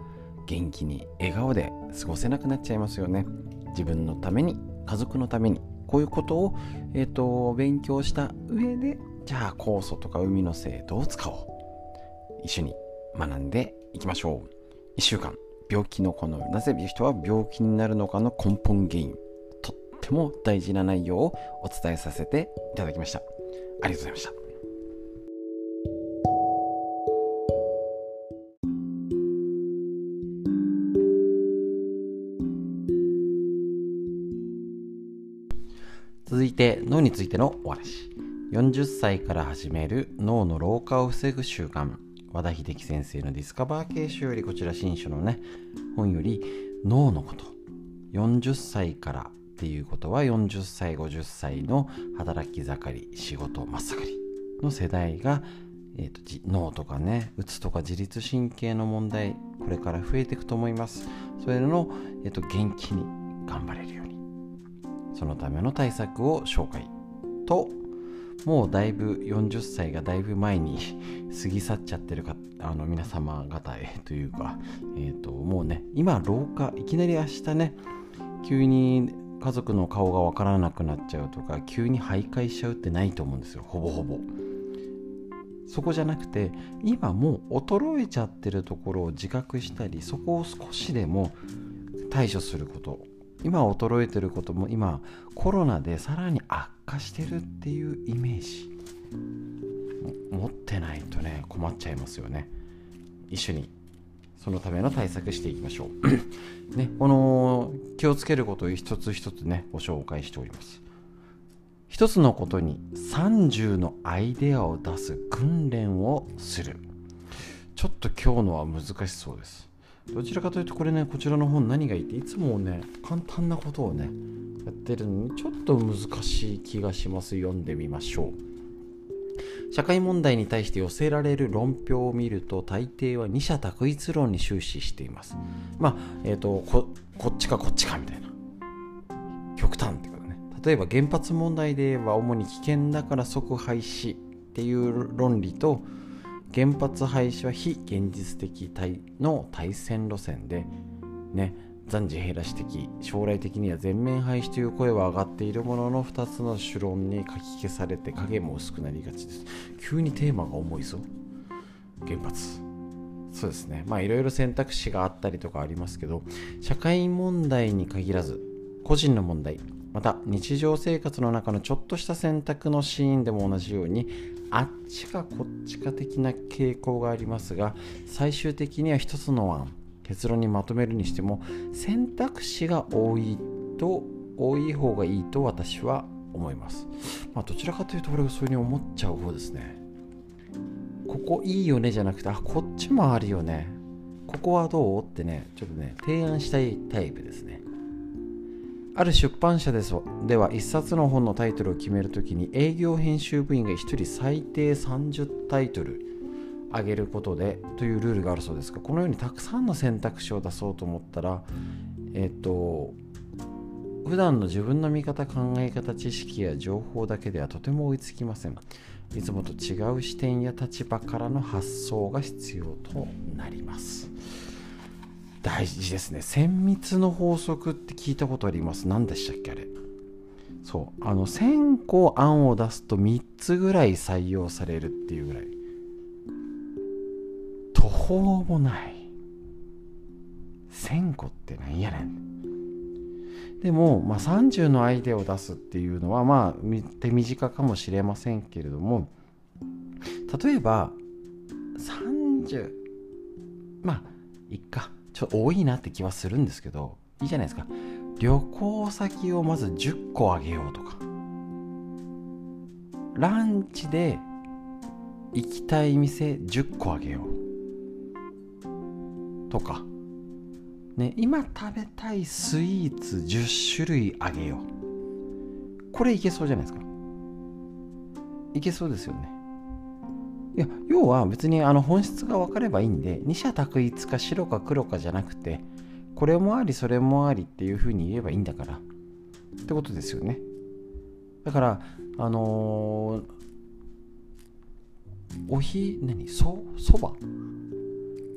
A: 元気に笑顔で過ごせなくなっちゃいますよね。自分のために。家族のためにこういうことを、えーと、勉強した上でじゃあ酵素とか海の精度を使おう。一緒に学んでいきましょう。1週間。病気のこのなぜ人は病気になるのかの根本原因。とっても大事な内容をお伝えさせていただきました。ありがとうございました。て脳についてのお話。40歳から始める脳の老化を防ぐ習慣。和田秀樹先生のディスカバー形式よりこちら新書のね本より脳のこと。40歳からっていうことは40歳50歳の働き盛り仕事真っ盛りの世代が、えーと、脳とかねうつとか自律神経の問題これから増えていくと思います。それの、えーと元気に頑張れるように。そのための対策を紹介。ともうだいぶ40歳がだいぶ前に 過ぎ去っちゃってるかあの皆様方へ というか、えーと、もうね今老化いきなり明日ね急に家族の顔がわからなくなっちゃうとか急に徘徊しちゃうってないと思うんですよ。ほぼほぼ。そこじゃなくて今もう衰えちゃってるところを自覚したりそこを少しでも対処すること。今衰えてることも今コロナでさらに悪化してるっていうイメージ。持ってないとね困っちゃいますよね。一緒にそのための対策していきましょう。ねこの気をつけることを一つ一つねご紹介しております。一つのことに30のアイデアを出す訓練をする。ちょっと今日のは難しそうです。どちらかというとこれねこちらの本何がいいっていつもね簡単なことをねやってるのにちょっと難しい気がします。読んでみましょう。社会問題に対して寄せられる論評を見ると大抵は二者択一論に終始しています。まあえっ、ー、とここっちかこっちかみたいな。極端ってことね。例えば原発問題では主に危険だから即廃止っていう論理と原発廃止は非現実的の対戦路線で、ね、残事減らし的将来的には全面廃止という声は上がっているものの2つの主論に書き消されて影も薄くなりがちです。急にテーマが重いぞ原発。そうですね。まあいろいろ選択肢があったりとかありますけど社会問題に限らず個人の問題また日常生活の中のちょっとした選択のシーンでも同じようにあっちかこっちか的な傾向がありますが最終的には一つの案結論にまとめるにしても選択肢が多いと多い方がいいと私は思います、まあ、どちらかというと俺はそういうふうに思っちゃう方ですね。ここいいよねじゃなくてあこっちもあるよね。ここはどう？ってねちょっとね提案したいタイプですね。ある出版社ですでは1冊の本のタイトルを決めるときに営業編集部員が1人最低30タイトル上げることでというルールがあるそうです。がこのようにたくさんの選択肢を出そうと思ったらえっと普段の自分の見方考え方知識や情報だけではとても追いつきません。いつもと違う視点や立場からの発想が必要となります。大事ですね。綿密の法則って聞いたことあります。何でしたっけあれ。そう。あの1000個案を出すと3つぐらい採用されるっていうぐらい。途方もない。1000個ってなんやねん。でも、まあ、30のアイデアを出すっていうのはまあ手短かもしれませんけれども例えば30まあいっか。ちょっと多いなって気はするんですけどいいじゃないですか。旅行先をまず10個あげようとか。ランチで行きたい店10個あげようとか。ね今食べたいスイーツ10種類あげよう。これいけそうじゃないですか。いけそうですよね。いや要は別にあの本質が分かればいいんで二者択一か白か黒かじゃなくてこれもありそれもありっていうふうに言えばいいんだから。ってことですよね。だからあのおひ何？そそば？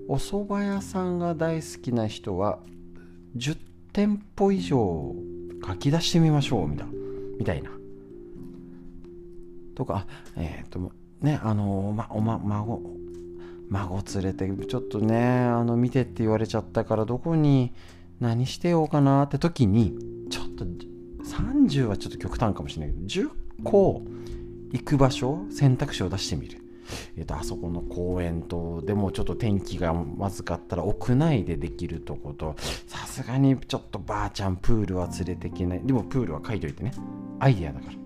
A: お蕎麦屋さんが大好きな人は10店舗以上書き出してみましょうみたいな。みたいな。とかえっ、ー、とねあのまおま孫孫連れてちょっとねあの見てって言われちゃったからどこに何してようかなって時にちょっと30はちょっと極端かもしれないけど10個行く場所選択肢を出してみる。えー、とあそこの公園とでもちょっと天気がまずかったら屋内でできるとことさすがにちょっとばあちゃんプールは連れていけない。でもプールは書いといてね。アイディアだから。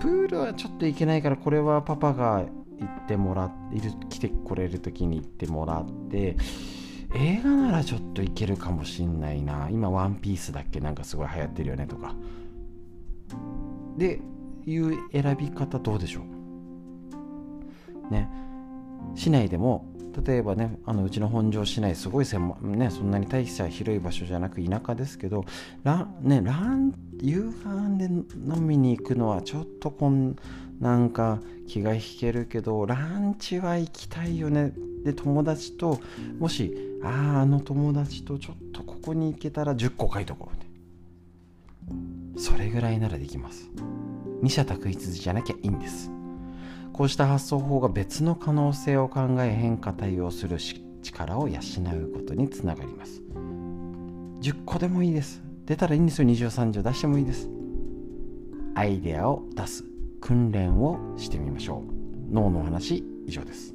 A: プールはちょっと行けないからこれはパパが行ってもらっている来てこれる時に行ってもらって映画ならちょっといけるかもしんないな。今ワンピースだっけなんかすごい流行ってるよねとか。でいう選び方どうでしょう？ね。市内でも例えばねあのうちの本庄市内すごい狭、ね、そんなに大した広い場所じゃなく田舎ですけどラ,、ね、ラン夕飯で飲みに行くのはちょっとこんなんか気が引けるけどランチは行きたいよね。で友達ともしあああの友達とちょっとここに行けたら10個書いとこうそれぐらいならできます。二者択一じゃなきゃいいんです。こうした発想法が別の可能性を考え変化対応する力を養うことにつながります。10個でもいいです。出たらいいんですよ。20、30出してもいいです。アイデアを出す訓練をしてみましょう。脳の話以上です。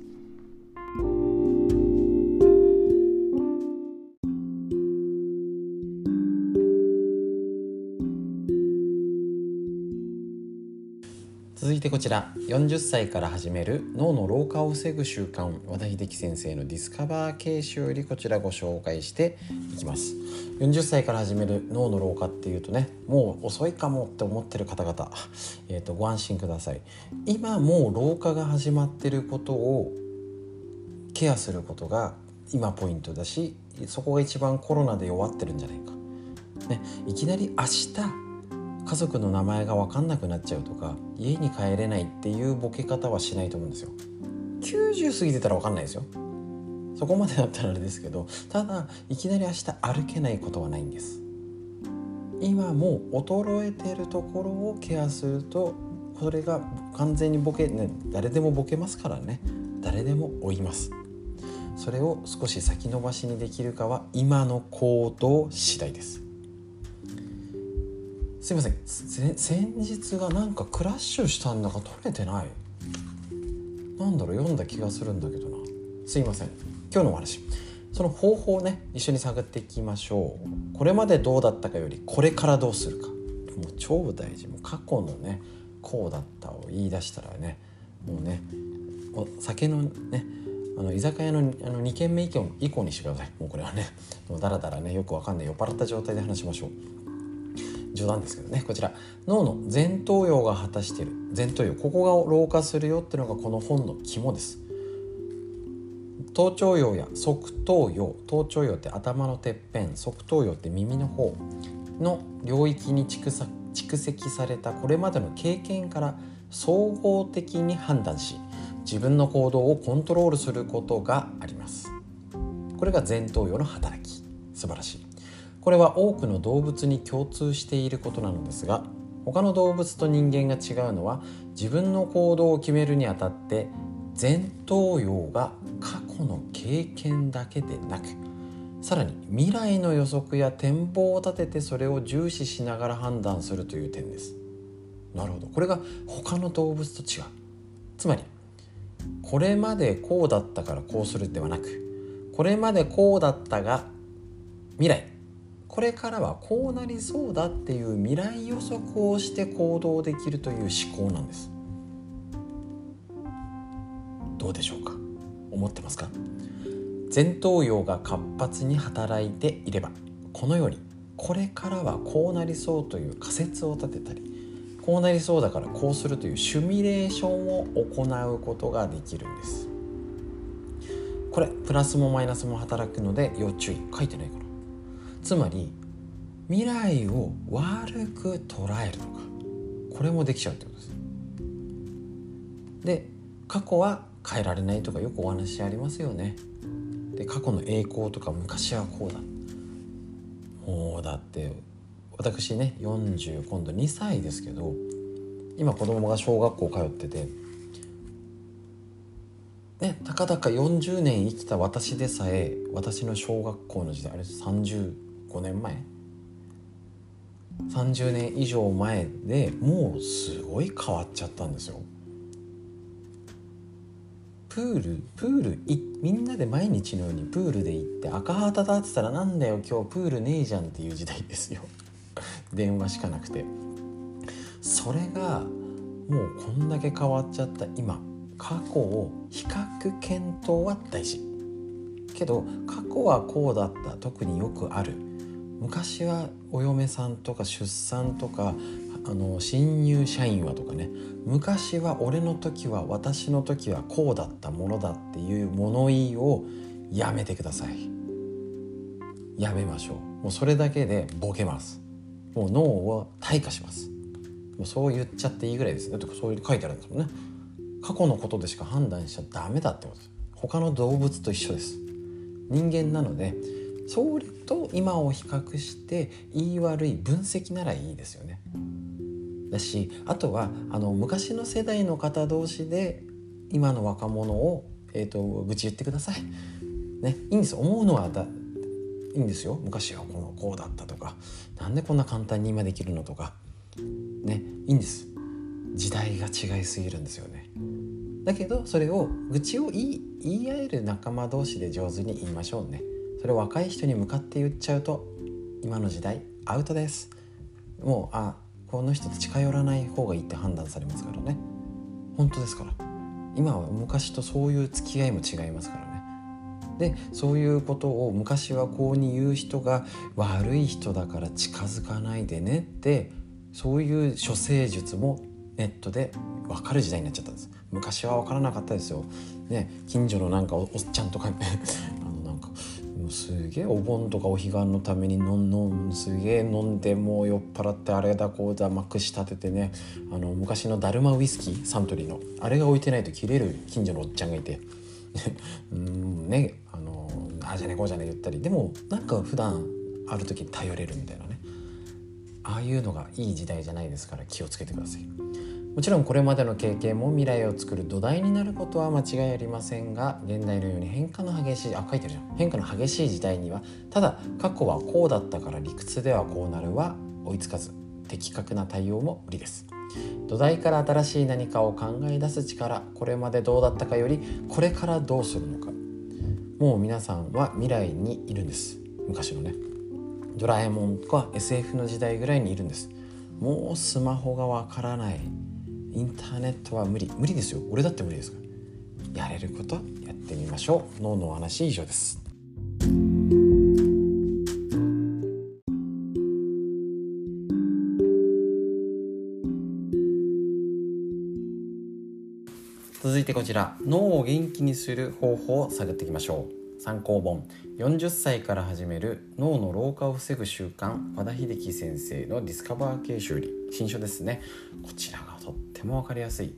A: いてこちら。40歳から始める脳の老化を防ぐ習慣和田秀樹先生のディスカバー形式よりこちらご紹介していきます。40歳から始める脳の老化っていうとねもう遅いかもって思ってる方々、えーと、ご安心ください。今もう老化が始まってることをケアすることが今ポイントだしそこが一番コロナで弱ってるんじゃないか、ね、いきなり明日家族の名前が分かんなくなっちゃうとか家に帰れないっていうボケ方はしないと思うんですよ。90過ぎてたら分かんないですよ。そこまでだったらあれですけどただいきなり明日歩けないことはないんです。今もう衰えてるところをケアするとそれが完全にボケね誰でもボケますからね。誰でも追います。それを少し先延ばしにできるかは今の行動次第です。すいません。先日がなんかクラッシュしたんだか取れてない。なんだろう読んだ気がするんだけどな。すいません。今日のお話。その方法をね一緒に探っていきましょう。これまでどうだったかよりこれからどうするか。もう超大事。もう過去のねこうだったを言い出したらねもうねお酒のねあの居酒屋のあの2軒目以降以降にしてください。もうこれはねもうだらだらねよくわかんない酔っ払った状態で話しましょう。冗談ですけどね。こちら。脳の前頭葉が果たしている。前頭葉。ここが老化するよっていうのがこの本の肝です。頭頂葉や側頭葉。頭頂葉って頭のてっぺん。側頭葉って耳の方の領域に蓄積された。これまでの経験から総合的に判断し自分の行動をコントロールすることがあります。これが前頭葉の働き。素晴らしい。これは多くの動物に共通していることなのですが他の動物と人間が違うのは自分の行動を決めるにあたって前頭葉が過去の経験だけでなくさらに未来の予測や展望を立ててそれを重視しながら判断するという点です。なるほど。これが他の動物と違う。つまりこれまでこうだったからこうするではなくこれまでこうだったが未来これからはこうなりそうだっていう未来予測をして行動できるという思考なんです。どうでしょうか？思ってますか？前頭葉が活発に働いていればこのようにこれからはこうなりそうという仮説を立てたりこうなりそうだからこうするというシミュレーションを行うことができるんです。これプラスもマイナスも働くので要注意。書いてないから。つまり未来を悪く捉えるのかこれもできちゃうってことです。で過去は
B: 変えられないとかよくお話ありますよね。で過去の栄光とか昔はこうだ。もうだって私ね40今度2歳ですけど今子供が小学校通っててねたかだか40年生きた私でさえ私の小学校の時代あれ30 35年前。30年以上前でもうすごい変わっちゃったんですよ。プールプールいみんなで毎日のようにプールで行って赤旗立ってたらなんだよ今日プールねえじゃんっていう時代ですよ。電話しかなくて。それがもうこんだけ変わっちゃった今過去を比較検討は大事。けど過去はこうだった特によくある。昔はお嫁さんとか出産とかあの新入社員はとかね。昔は俺の時は私の時はこうだったものだっていう物言いをやめてください。やめましょう。もうそれだけでボケます。もう脳を退化します。もうそう言っちゃっていいぐらいです。だってそういう書いてあるんですもんね。過去のことでしか判断しちゃダメだってことです。他の動物と一緒です。人間なのでそれと今を比較して言い悪い分析ならいいですよね。だしあとはあの昔の世代の方同士で今の若者を、えーと、愚痴言ってください。ね、いいんです思うのはだいいんですよ。昔はこのこうだったとか。なんでこんな簡単に今できるのとか。ねいいんです。時代が違いすぎるんですよね。だけどそれを愚痴を言い言い合える仲間同士で上手に言いましょうね。それを若い人に向かって言っちゃうと今の時代アウトです。もうあこの人と近寄らない方がいいって判断されますからね。本当ですから。今は昔とそういう付き合いも違いますからね。でそういうことを昔はこうに言う人が悪い人だから近づかないでねってそういう処世術もネットで分かる時代になっちゃったんです。昔は分からなかったですよ、ね、近所のなんかおっちゃんとか もうすげえお盆とかお彼岸のためにのんのんすげえ飲んでもう酔っ払ってあれだこうだまくし立ててね。あの昔のダルマウイスキーサントリーのあれが置いてないと切れる近所のおっちゃんがいてうんねあのあじゃねこうじゃね言ったり。でもなんか普段ある時に頼れるみたいなね。ああいうのがいい時代じゃないですから気をつけてください。もちろんこれまでの経験も未来を作る土台になることは間違いありませんが現代のように変化の激しいあ書いてるじゃん変化の激しい時代にはただ過去はこうだったから理屈ではこうなるは追いつかず的確な対応も無理です。土台から新しい何かを考え出す力これまでどうだったかよりこれからどうするのか。もう皆さんは未来にいるんです。昔のねドラえもんとか SF の時代ぐらいにいるんです。もうスマホがわからない。インターネットは無理。無理ですよ。俺だって無理ですから。やれることやってみましょう。脳のお話以上です。続いてこちら。脳を元気にする方法を探っていきましょう。参考本。40歳から始める。脳の老化を防ぐ習慣。和田秀樹先生のディスカバー形修理。新書ですね。こちらがっても分かりやすい、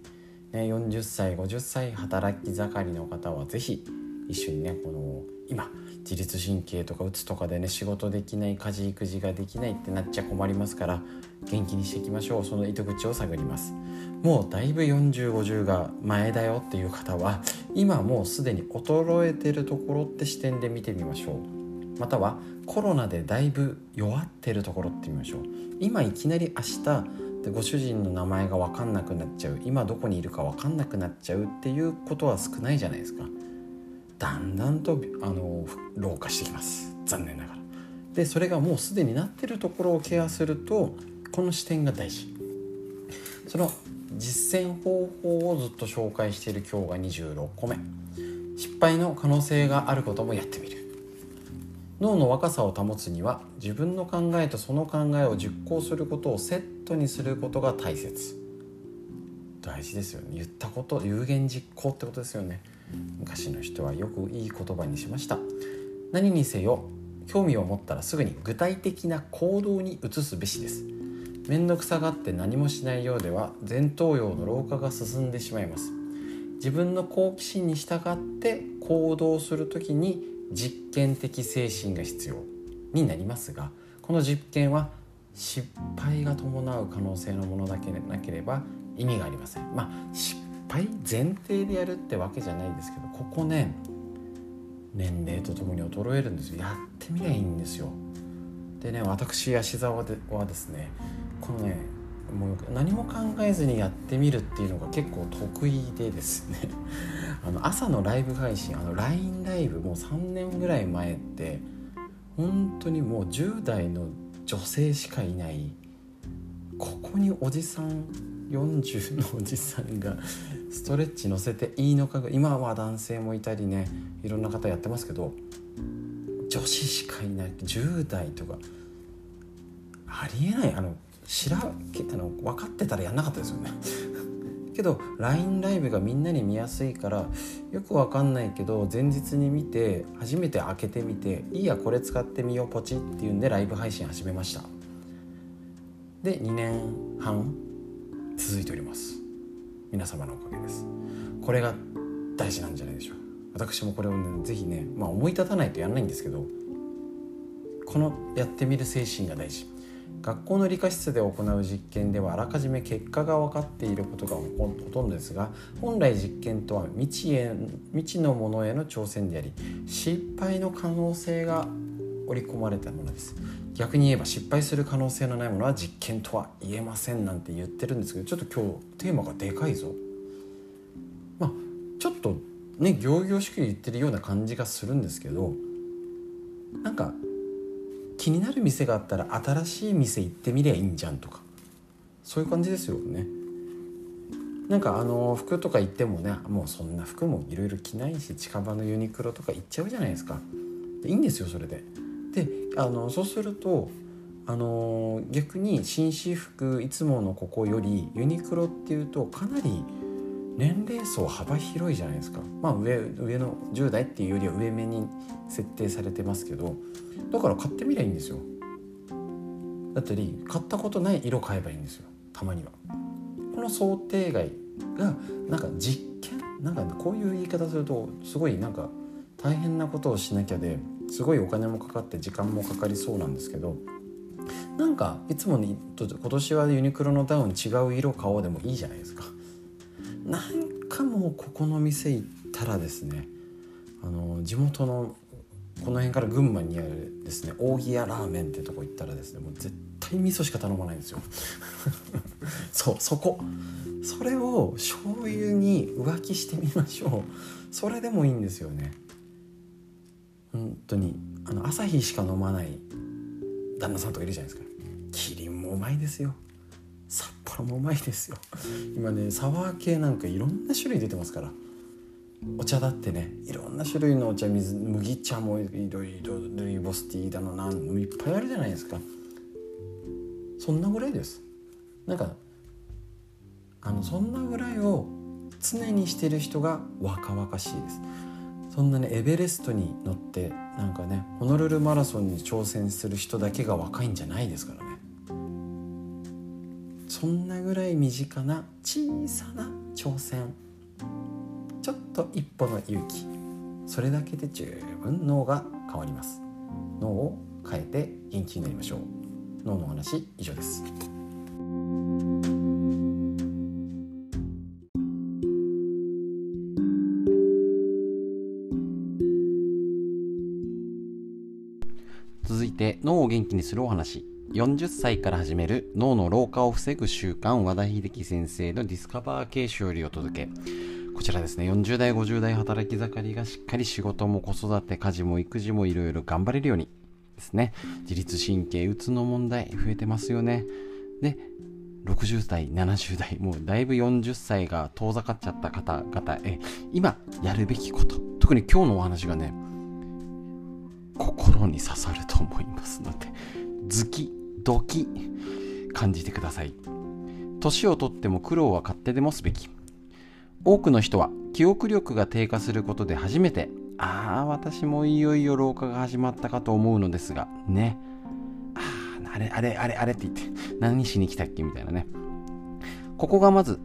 B: ね、40歳50歳働き盛りの方は是非一緒にねこの今自律神経とかうつとかでね仕事できない家事育児ができないってなっちゃ困りますから元気にしていきましょう。その糸口を探ります。もうだいぶ4050が前だよっていう方は今もうすでに衰えてるところって視点で見てみましょう。またはコロナでだいぶ弱ってるところってみましょう。今いきなり明日でご主人の名前が分かんなくなっちゃう今どこにいるか分かんなくなっちゃうっていうことは少ないじゃないですか。だんだんとあの老化してきます。残念ながら。でそれがもうすでになってるところをケアするとこの視点が大事。その実践方法をずっと紹介している今日が26個目。失敗の可能性があることもやってみる。脳の若さを保つには自分の考えとその考えを実行することをセットにすることが大切。大事ですよね。言ったこと有言実行ってことですよね。昔の人はよくいい言葉にしました。何にせよ興味を持ったらすぐに具体的な行動に移すべしです。面倒くさがって何もしないようでは前頭葉の老化が進んでしまいます。自分の好奇心に従って行動する時に実験的精神が必要になりますがこの実験は失敗が伴う可能性のものだけでなければ意味がありません。まあ失敗前提でやるってわけじゃないですけどここね年齢とともに衰えるんですよ。やってみりゃいいんですよ。でね私芦沢ではですねこのねもう何も考えずにやってみるっていうのが結構得意でですね。あの朝のライブ配信あの LINE ライブもう3年ぐらい前って本当にもう10代の女性しかいない。ここにおじさん40のおじさんがストレッチ乗せていいのかが今は男性もいたりねいろんな方やってますけど女子しかいない。10代とか。ありえない。あの知らあの分かってたらやんなかったですよね。けど LINE ライブがみんなに見やすいからよく分かんないけど前日に見て初めて開けてみていいやこれ使ってみようポチっていうんでライブ配信始めました。で2年半続いております。皆様のおかげです。これが大事なんじゃないでしょう。か私もこれをね是非ね、まあ、思い立たないとやらないんですけどこのやってみる精神が大事。学校の理科室で行う実験ではあらかじめ結果が分かっていることがほとんどですが本来実験とは未知へ未知のものへの挑戦であり失敗の可能性が織り込まれたものです。逆に言えば失敗する可能性のないものは実験とは言えませんなんて言ってるんですけどちょっと今日テーマがでかいぞ。まあちょっとね仰々しく言ってるような感じがするんですけどなんか気になる店があったら新しい店行ってみりゃいいんじゃんとか。そういう感じですよね。なんかあの服とか行ってもねもうそんな服もいろいろ着ないし近場のユニクロとか行っちゃうじゃないですか。でいいんですよそれで。であのそうするとあの逆に紳士服いつものここよりユニクロっていうとかなり年齢層幅広いじゃないですか。まあ上上の10代っていうよりは上目に設定されてますけどだから買ってみりゃいいんですよ。だったり買ったことない色買えばいいんですよ。たまには。この想定外がなんか実験なんかこういう言い方するとすごいなんか大変なことをしなきゃですごいお金もかかって時間もかかりそうなんですけどなんかいつもに今年はユニクロのダウン違う色買おうでもいいじゃないですか。なんかもうここの店行ったらですねあの地元のこの辺から群馬にあるですね扇屋ラーメンってとこ行ったらですねもう絶対味噌しか頼まないんですよ。そうそこ。それを醤油に浮気してみましょう。それでもいいんですよね。本当に。あの朝日しか飲まない旦那さんとかいるじゃないですか。キリンもうまいですよ。札幌もうまいですよ。今ねサワー系なんかいろんな種類出てますから。お茶だってねいろんな種類のお茶水麦茶もいろいろルイボスティーだのなんいっぱいあるじゃないですか。そんなぐらいです。なんかあのそんなぐらいを常にしてる人が若々しいです。そんなねエベレストに乗ってなんかねホノルルマラソンに挑戦する人だけが若いんじゃないですからそんなぐらい身近な小さな挑戦。ちょっと一歩の勇気。それだけで十分脳が変わります。脳を変えて元気になりましょう。脳の話以上です。
A: 続いて脳を元気にするお話。40歳から始める脳の老化を防ぐ習慣和田秀樹先生のディスカバー形式よりお届けこちらですね。40代50代働き盛りがしっかり仕事も子育て家事も育児もいろいろ頑張れるようにですね。自律神経うつの問題増えてますよね。で60代70代もうだいぶ40歳が遠ざかっちゃった方々え今やるべきこと特に今日のお話がね心に刺さると思いますのでズキドキ感じてください。年をとっても苦労は勝手でもすべき。多くの人は記憶力が低下することで初めてああ私もいよいよ老化が始まったかと思うのですがね。あああれあれあれあれって言って何しに来たっけみたいなね。ここがまず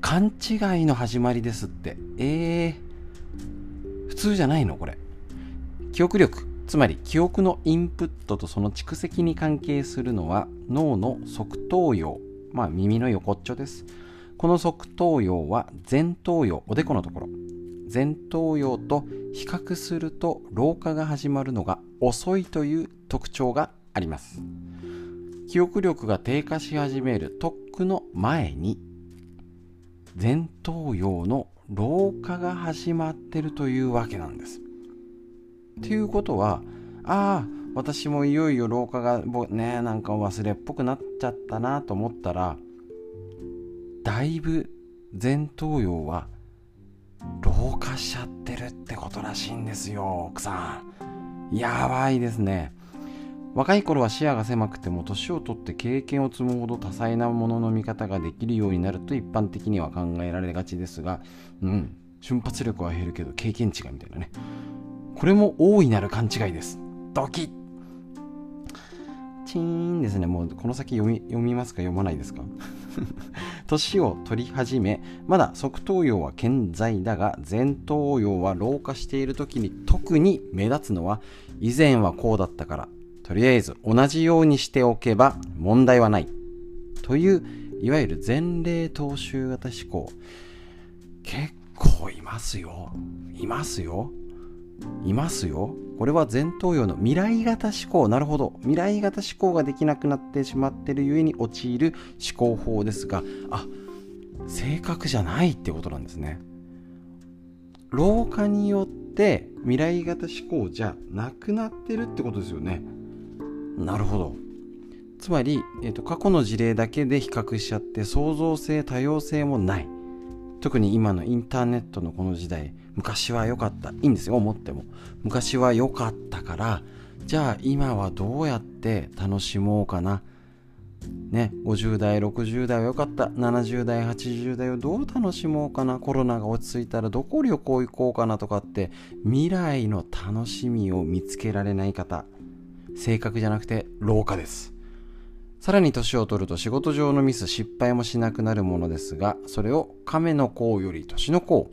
A: 勘違いの始まりですって。えー、普通じゃないのこれ。記憶力つまり記憶のインプットとその蓄積に関係するのは脳の側頭葉まあ耳の横っちょです。この側頭葉は前頭葉おでこのところ。前頭葉と比較すると老化が始まるのが遅いという特徴があります。記憶力が低下し始めるとっくの前に前頭葉の老化が始まってるというわけなんです。っていうことはああ私もいよいよ老化がねなんか忘れっぽくなっちゃったなと思ったらだいぶ前頭葉は老化しちゃってるってことらしいんですよ奥さん。やばいですね。若い頃は視野が狭くても年を取って経験を積むほど多彩なものの見方ができるようになると一般的には考えられがちですがうん瞬発力は減るけど経験値がみたいなね。これも大いなる勘違いです。ドキッ。チーンですね。もうこの先読み読みますか読まないですか？年を取り始めまだ側頭葉は健在だが前頭葉は老化している時に特に目立つのは以前はこうだったからとりあえず同じようにしておけば問題はない。といういわゆる前例踏襲型思考。結構いますよ。いますよ。いますよ。これは前頭葉の未来型思考。なるほど。未来型思考ができなくなってしまっているゆえに陥る思考法ですがあ正確じゃないってことなんですね。老化によって未来型思考じゃなくなってるってことですよね。なるほど。つまり、えーと、過去の事例だけで比較しちゃって創造性多様性もない。特に今のインターネットのこの時代昔は良かった。いいんですよ思っても。昔は良かったからじゃあ今はどうやって楽しもうかな。ね50代60代は良かった。70代80代をどう楽しもうかな。コロナが落ち着いたらどこ旅行行こうかなとかって未来の楽しみを見つけられない方。性格じゃなくて老化です。さらに年を取ると仕事上のミス失敗もしなくなるものですがそれを亀の甲より年の甲。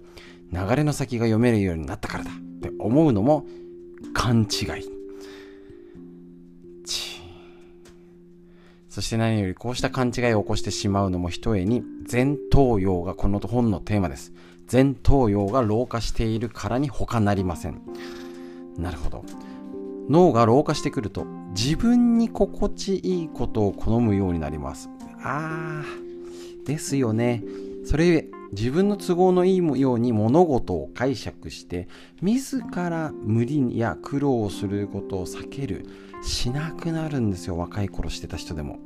A: 流れの先が読めるようになったからだ。って思うのも勘違い。そして何よりこうした勘違いを起こしてしまうのもひとえに前頭葉がこの本のテーマです。前頭葉が老化しているからに他なりません。なるほど。脳が老化してくると自分に心地いいことを好むようになります。あー。ですよね。それ自分の都合のいいように物事を解釈して自ら無理や苦労をすることを避けるしなくなるんですよ。若い頃してた人でも。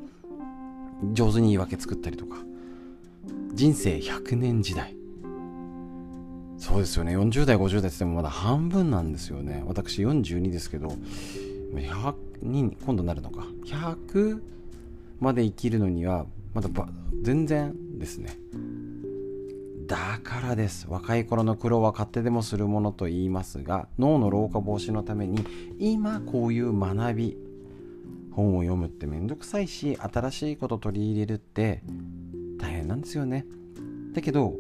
A: 上手に言い訳作ったりとか。人生100年時代。そうですよね。40代50代ってってもまだ半分なんですよね。私42ですけど100に今度なるのか。100まで生きるのにはまだ全然ですね。だからです。若い頃の苦労は勝手でもするものと言いますが脳の老化防止のために今こういう学び本を読むってめんどくさいし新しいこと取り入れるって大変なんですよね。だけど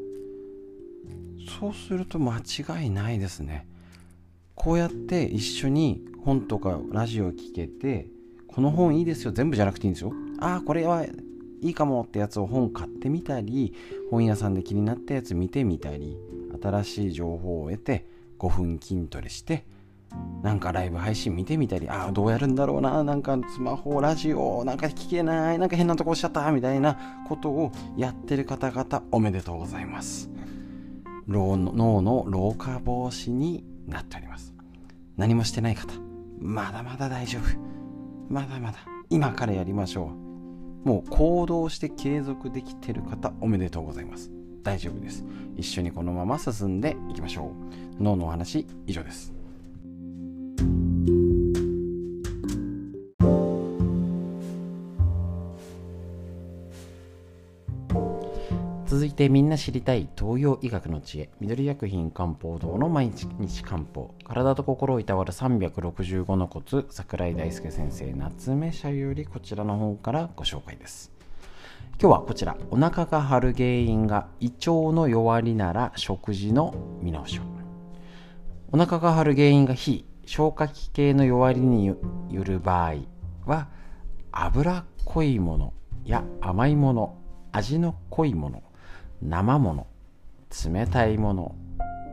A: そうすると間違いないですね。こうやって一緒に本とかラジオを聞けてこの本いいですよ。全部じゃなくていいんですよ。ああこれはいいかもってやつを本買ってみたり本屋さんで気になったやつ見てみたり新しい情報を得て5分筋トレしてなんかライブ配信見てみたりああどうやるんだろうななんかスマホラジオなんか聞けないなんか変なとこ押しちゃったみたいなことをやってる方々おめでとうございます。脳の老化防止になっております。何もしてない方まだまだ大丈夫。まだまだ今からやりましょう。もう行動して継続できてる方おめでとうございます。大丈夫です。一緒にこのまま進んでいきましょう。脳のお話以上です。続いてみんな知りたい東洋医学の知恵。緑薬品漢方堂の毎日漢方。体と心をいたわる365のコツ。桜井大輔先生夏目社よりこちらの方からご紹介です。今日はこちら。お腹が張る原因が胃腸の弱りなら食事の見直しを。お腹が張る原因が非消化器系の弱りによる場合は脂っこいものや甘いもの味の濃いもの。生もの冷たいもの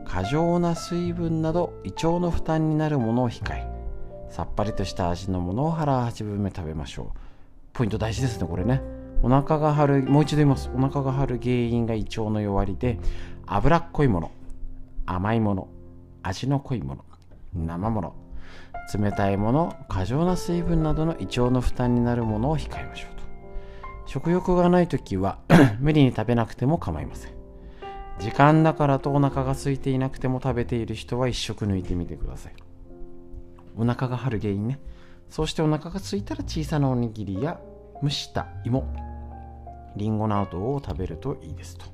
A: 過剰な水分など胃腸の負担になるものを控えさっぱりとした味のものを腹八分目食べましょう。ポイント大事ですねこれね。お腹が張るもう一度言います。お腹が張る原因が胃腸の弱りで脂っこいもの甘いもの味の濃いもの生もの冷たいもの過剰な水分などの胃腸の負担になるものを控えましょう。食欲がない時は 無理に食べなくても構いません。時間だからとお腹が空いていなくても食べている人は一食抜いてみてください。お腹が張る原因ね。そしてお腹が空いたら小さなおにぎりや蒸した芋りんごなどを食べるといいですと。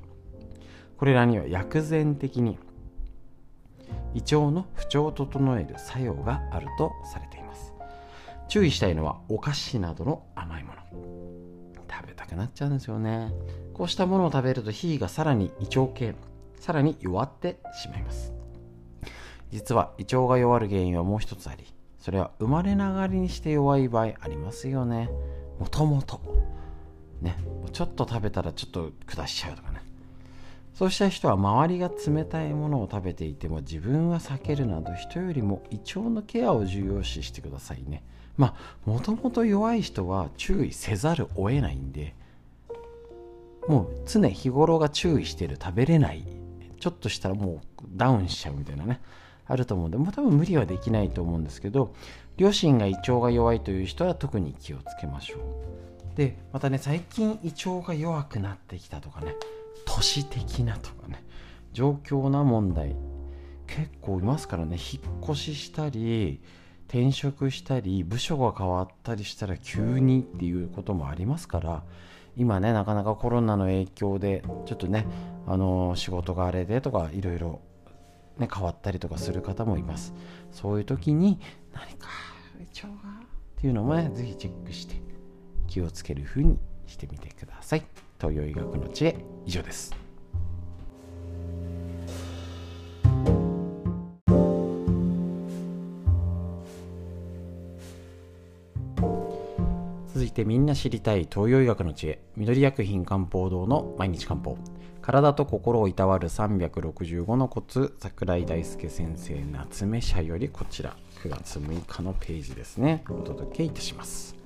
A: これらには薬膳的に胃腸の不調を整える作用があるとされています。注意したいのはお菓子などの甘いもの。べたくなっちゃうんですよね。こうしたものを食べると火がさらに胃腸系さらに弱ってしまいます。実は胃腸が弱る原因はもう一つありそれは生まれながらにして弱い場合ありますよね。もともと。ね。ちょっと食べたらちょっと下しちゃうとかね。そうした人は周りが冷たいものを食べていても自分は避けるなど人よりも胃腸のケアを重要視してくださいね。まあもともと弱い人は注意せざるを得ないんでもう常日頃が注意してる食べれないちょっとしたらもうダウンしちゃうみたいなねあると思うんで、もう多分無理はできないと思うんですけど両親が胃腸が弱いという人は特に気をつけましょう。でまたね最近胃腸が弱くなってきたとかね都市的なとかね状況な問題結構いますからね引っ越ししたり転職したり部署が変わったりしたら急にっていうこともありますから今ねなかなかコロナの影響でちょっとねあの仕事があれでとかいろいろね変わったりとかする方もいます。そういう時に何か胃腸がっていうのもねぜひチェックして気をつけるふうにしてみてください。東洋医学の知恵以上です。続いてみんな知りたい東洋医学の知恵緑薬品漢方堂の毎日漢方。体と心をいたわる365のコツ桜井大輔先生夏目社よりこちら。9月6日のページですね。お届けいたします。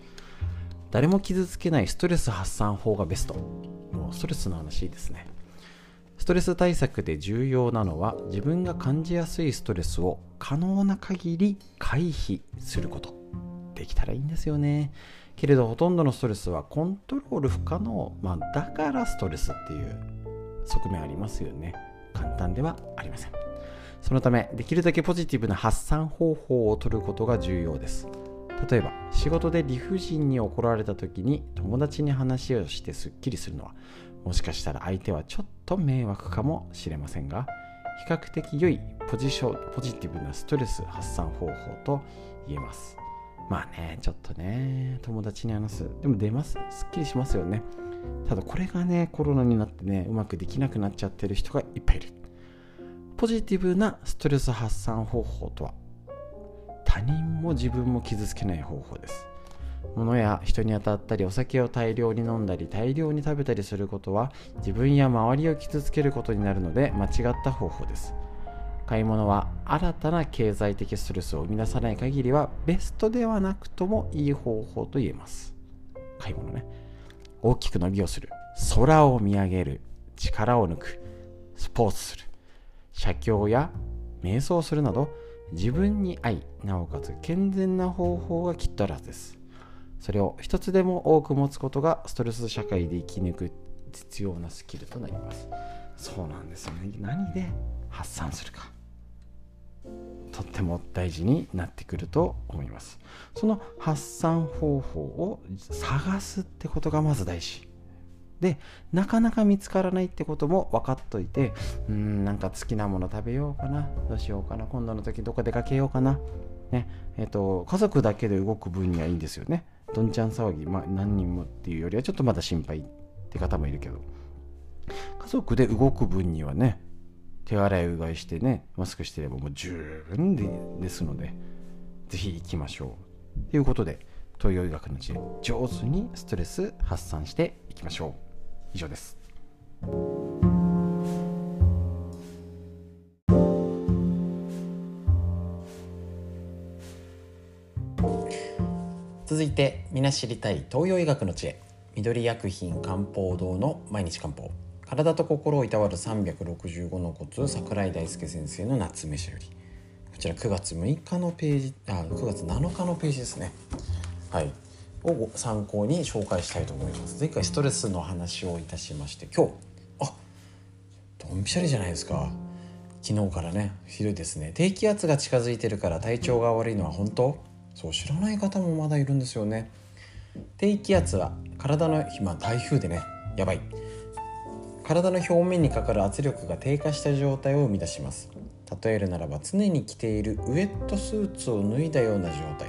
A: 誰も傷つけないストレス発散法がベスト。もうストレスの話ですね。ストレス対策で重要なのは自分が感じやすいストレスを可能な限り回避すること。できたらいいんですよね。けれどほとんどのストレスはコントロール不可能、まあ、だからストレスっていう側面ありますよね。簡単ではありません。そのためできるだけポジティブな発散方法をとることが重要です。例えば仕事で理不尽に怒られた時に友達に話をしてすっきりするのはもしかしたら相手はちょっと迷惑かもしれませんが比較的良いポジションポジティブなストレス発散方法と言えます。まあね、ちょっとね、友達に話す。でも出ます？すっきりしますよね。ただこれがね、コロナになってね、うまくできなくなっちゃってる人がいっぱいいる。ポジティブなストレス発散方法とは、他人も自分も傷つけない方法です。物や人に当たったりお酒を大量に飲んだり大量に食べたりすることは自分や周りを傷つけることになるので間違った方法です買い物は新たな経済的ストレスを生み出さない限りはベストではなくともいい方法と言えます。買い物ね。大きく伸びをする。空を見上げる。力を抜く。スポーツする。写経や瞑想するなど自分に合いなおかつ健全な方法がきっとあるはずです。それを一つでも多く持つことがストレス社会で生き抜く必要なスキルとなります。そうなんですよね。何で発散するか。とっても大事になってくると思います。その発散方法を探すってことがまず大事。でなかなか見つからないってことも分かっといてうんなんか好きなもの食べようかなどうしようかな今度の時どこ出かけようかなねえっ、と家族だけで動く分にはいいんですよね。どんちゃん騒ぎ、まあ、何人もっていうよりはちょっとまだ心配って方もいるけど。家族で動く分にはね手洗いうがいしてねマスクしてればもう十分でですのでぜひ行きましょう。ということで東洋医学の知恵上手にストレス発散していきましょう。以上です。
B: 続いて皆知りたい東洋医学の知恵。緑薬品漢方堂の毎日漢方。体と心をいたわる365のコツ桜井大輔先生の夏飯より。こちら9月6日のページあ9月7日のページですね。はい。を参考に紹介したいと思います。前回ストレスの話をいたしまして今日あドンピシャリじゃないですか。昨日からね昼ですね。低気圧が近づいてるから体調が悪いのは本当？そう知らない方もまだいるんですよね。低気圧は体の今台風でねやばい。体の表面にかかる圧力が低下した状態を生み出します。例えるならば常に着ているウエットスーツを脱いだような状態。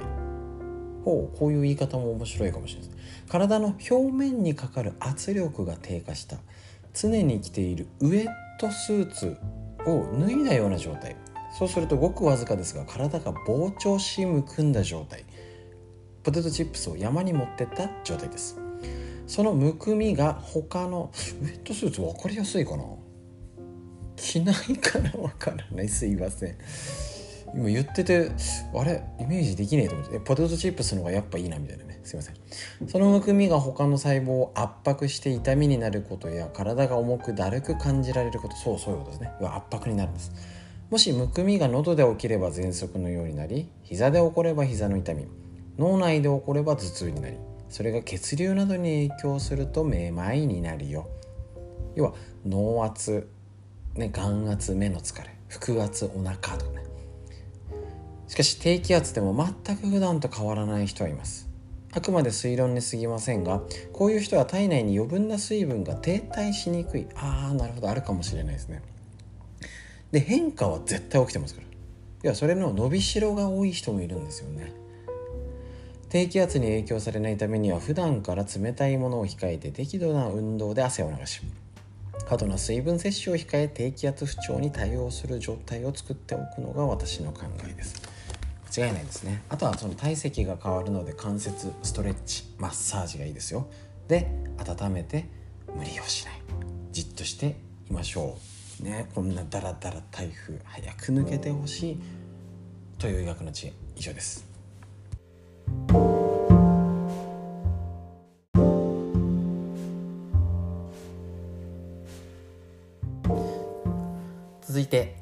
B: ほうこういう言い方も面白いかもしれないです。体の表面にかかる圧力が低下した。常に着ているウエットスーツを脱いだような状態。そうするとごくわずかですが体が膨張しむくんだ状態。ポテトチップスを山に持ってった状態です。そのむくみが他のウェットスーツ分かりやすいかな？着ないから分からない。すいません。今言っててあれ？イメージできねえと思って。ポテトチップスの方がやっぱいいなみたいなね。すいません。そのむくみが他の細胞を圧迫して痛みになることや体が重くだるく感じられること。そうそういうことですね。圧迫になるんです。もしむくみが喉で起きれば喘息のようになり膝で起これば膝の痛み。脳内で起これば頭痛になり。それが血流などに影響するとめまいになるよ。要は脳圧、ね、眼圧目の疲れ腹圧お腹とかね。しかし低気圧でも全く普段と変わらない人はいます。あくまで推論に過ぎませんがこういう人は体内に余分な水分が停滞しにくい。ああなるほど。あるかもしれないですね。で変化は絶対起きてますから。いやそれの伸びしろが多い人もいるんですよね。低気圧に影響されないためには普段から冷たいものを控えて適度な運動で汗を流し過度な水分摂取を控え低気圧不調に対応する状態を作っておくのが私の考えです。間違いないですね。あとはその体積が変わるので関節ストレッチマッサージがいいですよ。で温めて無理をしない。じっとしていましょう。ねこんなダラダラ台風早く抜けてほしいという医学の知恵。以上です。続いて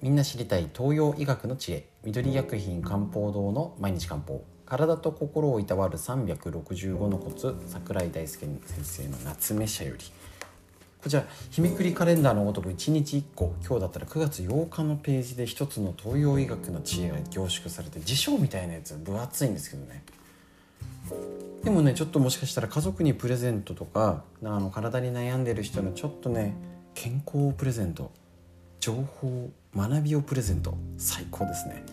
B: みんな知りたい東洋医学の知恵。緑薬品漢方堂の毎日漢方。体と心をいたわる365のコツ。桜井大輔先生の夏目社より。こちら日めくりカレンダーのごとく1日1個今日だったら9月8日のページで一つの東洋医学の知恵が凝縮されて辞書みたいなやつ分厚いんですけどねでもねちょっともしかしたら家族にプレゼントとかあの体に悩んでる人のちょっとね健康をプレゼント情報学びをプレゼント最高ですね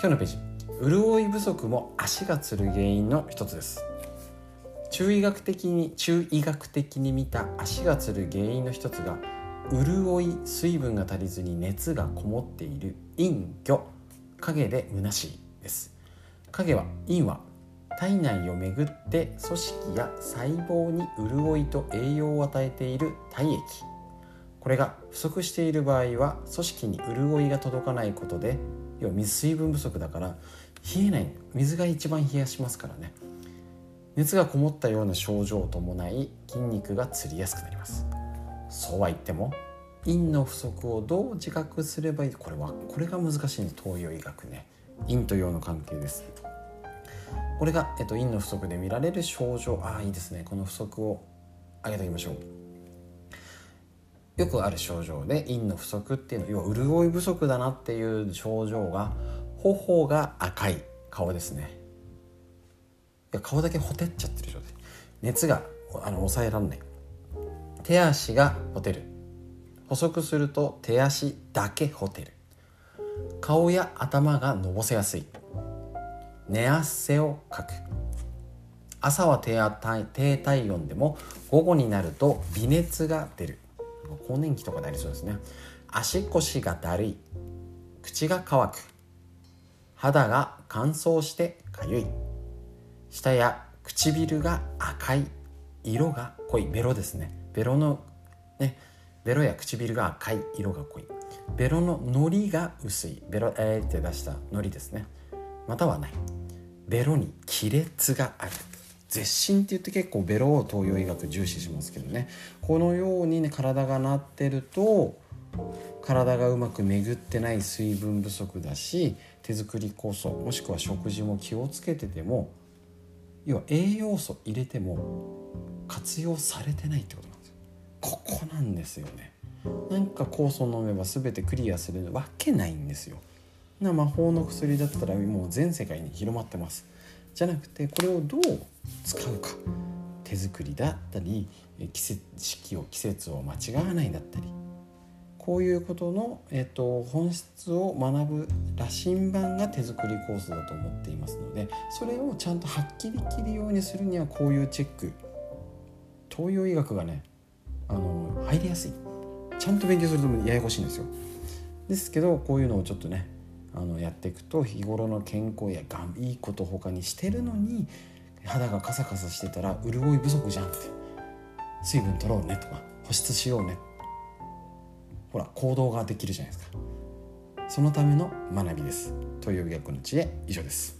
B: 今日のページ潤い不足も足がつる原因の一つです中医学的に中医学的に見た足がつる原因の一つが潤い水分が足りずに熱がこもっている陰虚影で虚しいです。影は陰は体内を巡って組織や細胞に潤いと栄養を与えている体液。これが不足している場合は組織に潤いが届かないことで要は水分不足だから冷えない。水が一番冷やしますからね。熱がこもったような症状を伴い筋肉がつりやすくなります。そうは言っても陰の不足をどう自覚すればいい？これはこれが難しいんです東洋医学ね。陰と陽の関係です。これが、えっと、陰の不足で見られる症状。ああいいですね。この不足を挙げておきましょう。よくある症状で陰の不足っていうの要は潤い不足だなっていう症状が頬が赤い顔ですね。や顔だけほてっちゃってる状態。熱があの抑えられない。手足がほてる。補足すると手足だけほてる。顔や頭がのぼせやすい。寝汗をかく。朝は低低体温でも午後になると微熱が出る。更年期とかでありそうですね。足腰がだるい。口が乾く。肌が乾燥してかゆい。舌や唇が赤い色が濃い。ベロですね。ベロのねベロや唇が赤い色が濃い。ベロののりが薄い。ベロえーって出したのりですね。またはない。ベロに亀裂がある。絶心って言って結構ベロを東洋医学重視しますけどね。このようにね体がなってると体がうまく巡ってない水分不足だし手作り酵素もしくは食事も気をつけてても要は栄養素入れても活用されてないってことなんですよ。ここなんですよね。なんか酵素飲めば全てクリアするわけないんですよ。な魔法の薬だったらもう全世界に広まってます。じゃなくてこれをどう使うか。手作りだったり季節四季を季節を間違わないだったり。こういうことの、えっと、本質を学ぶ羅針盤が手作りコースだと思っていますのでそれをちゃんとはっきり切るようにするにはこういうチェック。東洋医学がねあの入りやすい。ちゃんと勉強するとややこしいんですよ。ですけどこういうのをちょっとねあのやっていくと日頃の健康やがんいいこと他にしてるのに肌がカサカサしてたら潤い不足じゃんって。水分取ろうねとか保湿しようねほら行動ができるじゃないですか。そのための学びです。という逆の知恵以上です。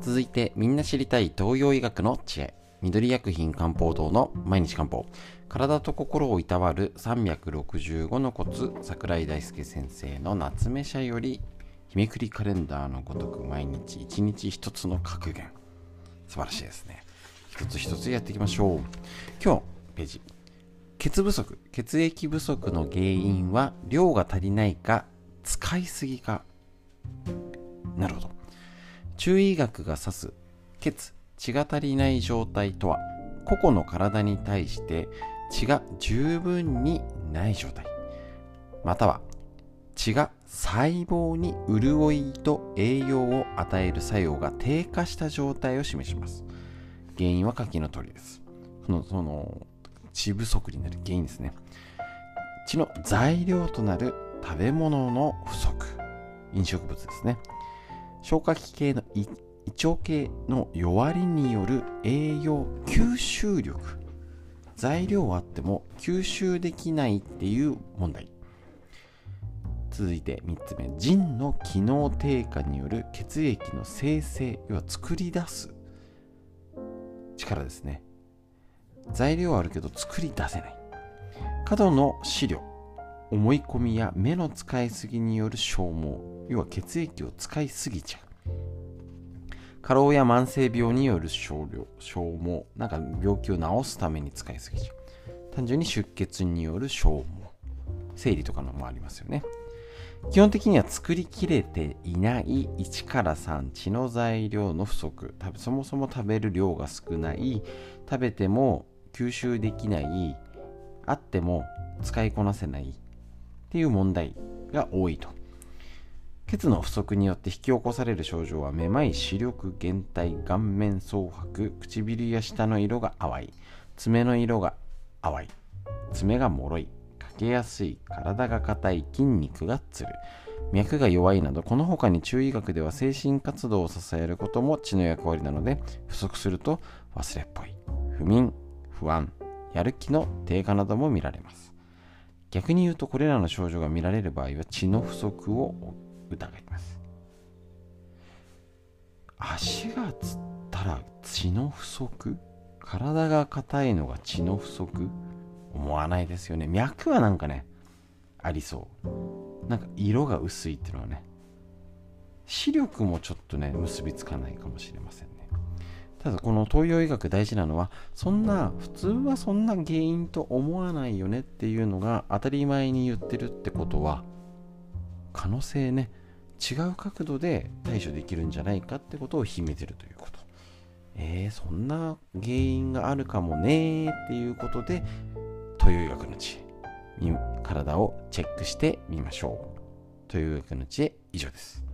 A: 続いてみんな知りたい東洋医学の知恵。緑薬品漢方堂の毎日漢方。体と心をいたわる365のコツ桜井大輔先生の夏目社より日めくりカレンダーのごとく毎日一日一つの格言。素晴らしいですね。一つ一つやっていきましょう。今日ページ。血不足。血液不足の原因は量が足りないか使いすぎか。なるほど。中医学が指す血血が足りない状態とは個々の体に対して血が十分にない状態。または血が細胞に潤いと栄養を与える作用が低下した状態を示します。原因は下記の通りです。そのその血不足になる原因ですね。血の材料となる食べ物の不足。飲食物ですね。消化器系の胃腸系の弱りによる栄養吸収力。材料はあっても吸収できないっていう問題。続いて3つ目腎の機能低下による血液の生成要は作り出す力ですね。材料はあるけど作り出せない。過度の資料。思い込みや目の使いすぎによる消耗要は血液を使いすぎちゃう。過労や慢性病による消量消耗。なんか病気を治すために使いすぎちゃう。単純に出血による消耗。生理とかのもありますよね。基本的には作りきれていない1から3血の材料の不足。そもそも食べる量が少ない。食べても吸収できない。あっても使いこなせない。っていう問題が多いと。血の不足によって引き起こされる症状はめまい視力減退顔面蒼白唇や舌の色が淡い。爪の色が淡い。爪が脆い。かけやすい体が硬い筋肉がつる。脈が弱いなどこの他に中医学では精神活動を支えることも血の役割なので不足すると忘れっぽい。不眠不安やる気の低下なども見られます。逆に言うとこれらの症状が見られる場合は血の不足を疑います。足がつったら血の不足？体が硬いのが血の不足？思わないですよね。脈はなんかねありそう。なんか色が薄いっていうのはね視力もちょっとね結びつかないかもしれませんね。ただこの東洋医学大事なのはそんな普通はそんな原因と思わないよねっていうのが当たり前に言ってるってことは可能性ね違う角度で対処できるんじゃないかってことを秘めてるということ。えー、そんな原因があるかもねっていうことで東洋医学の知恵体をチェックしてみましょう。というわけの知恵以上です。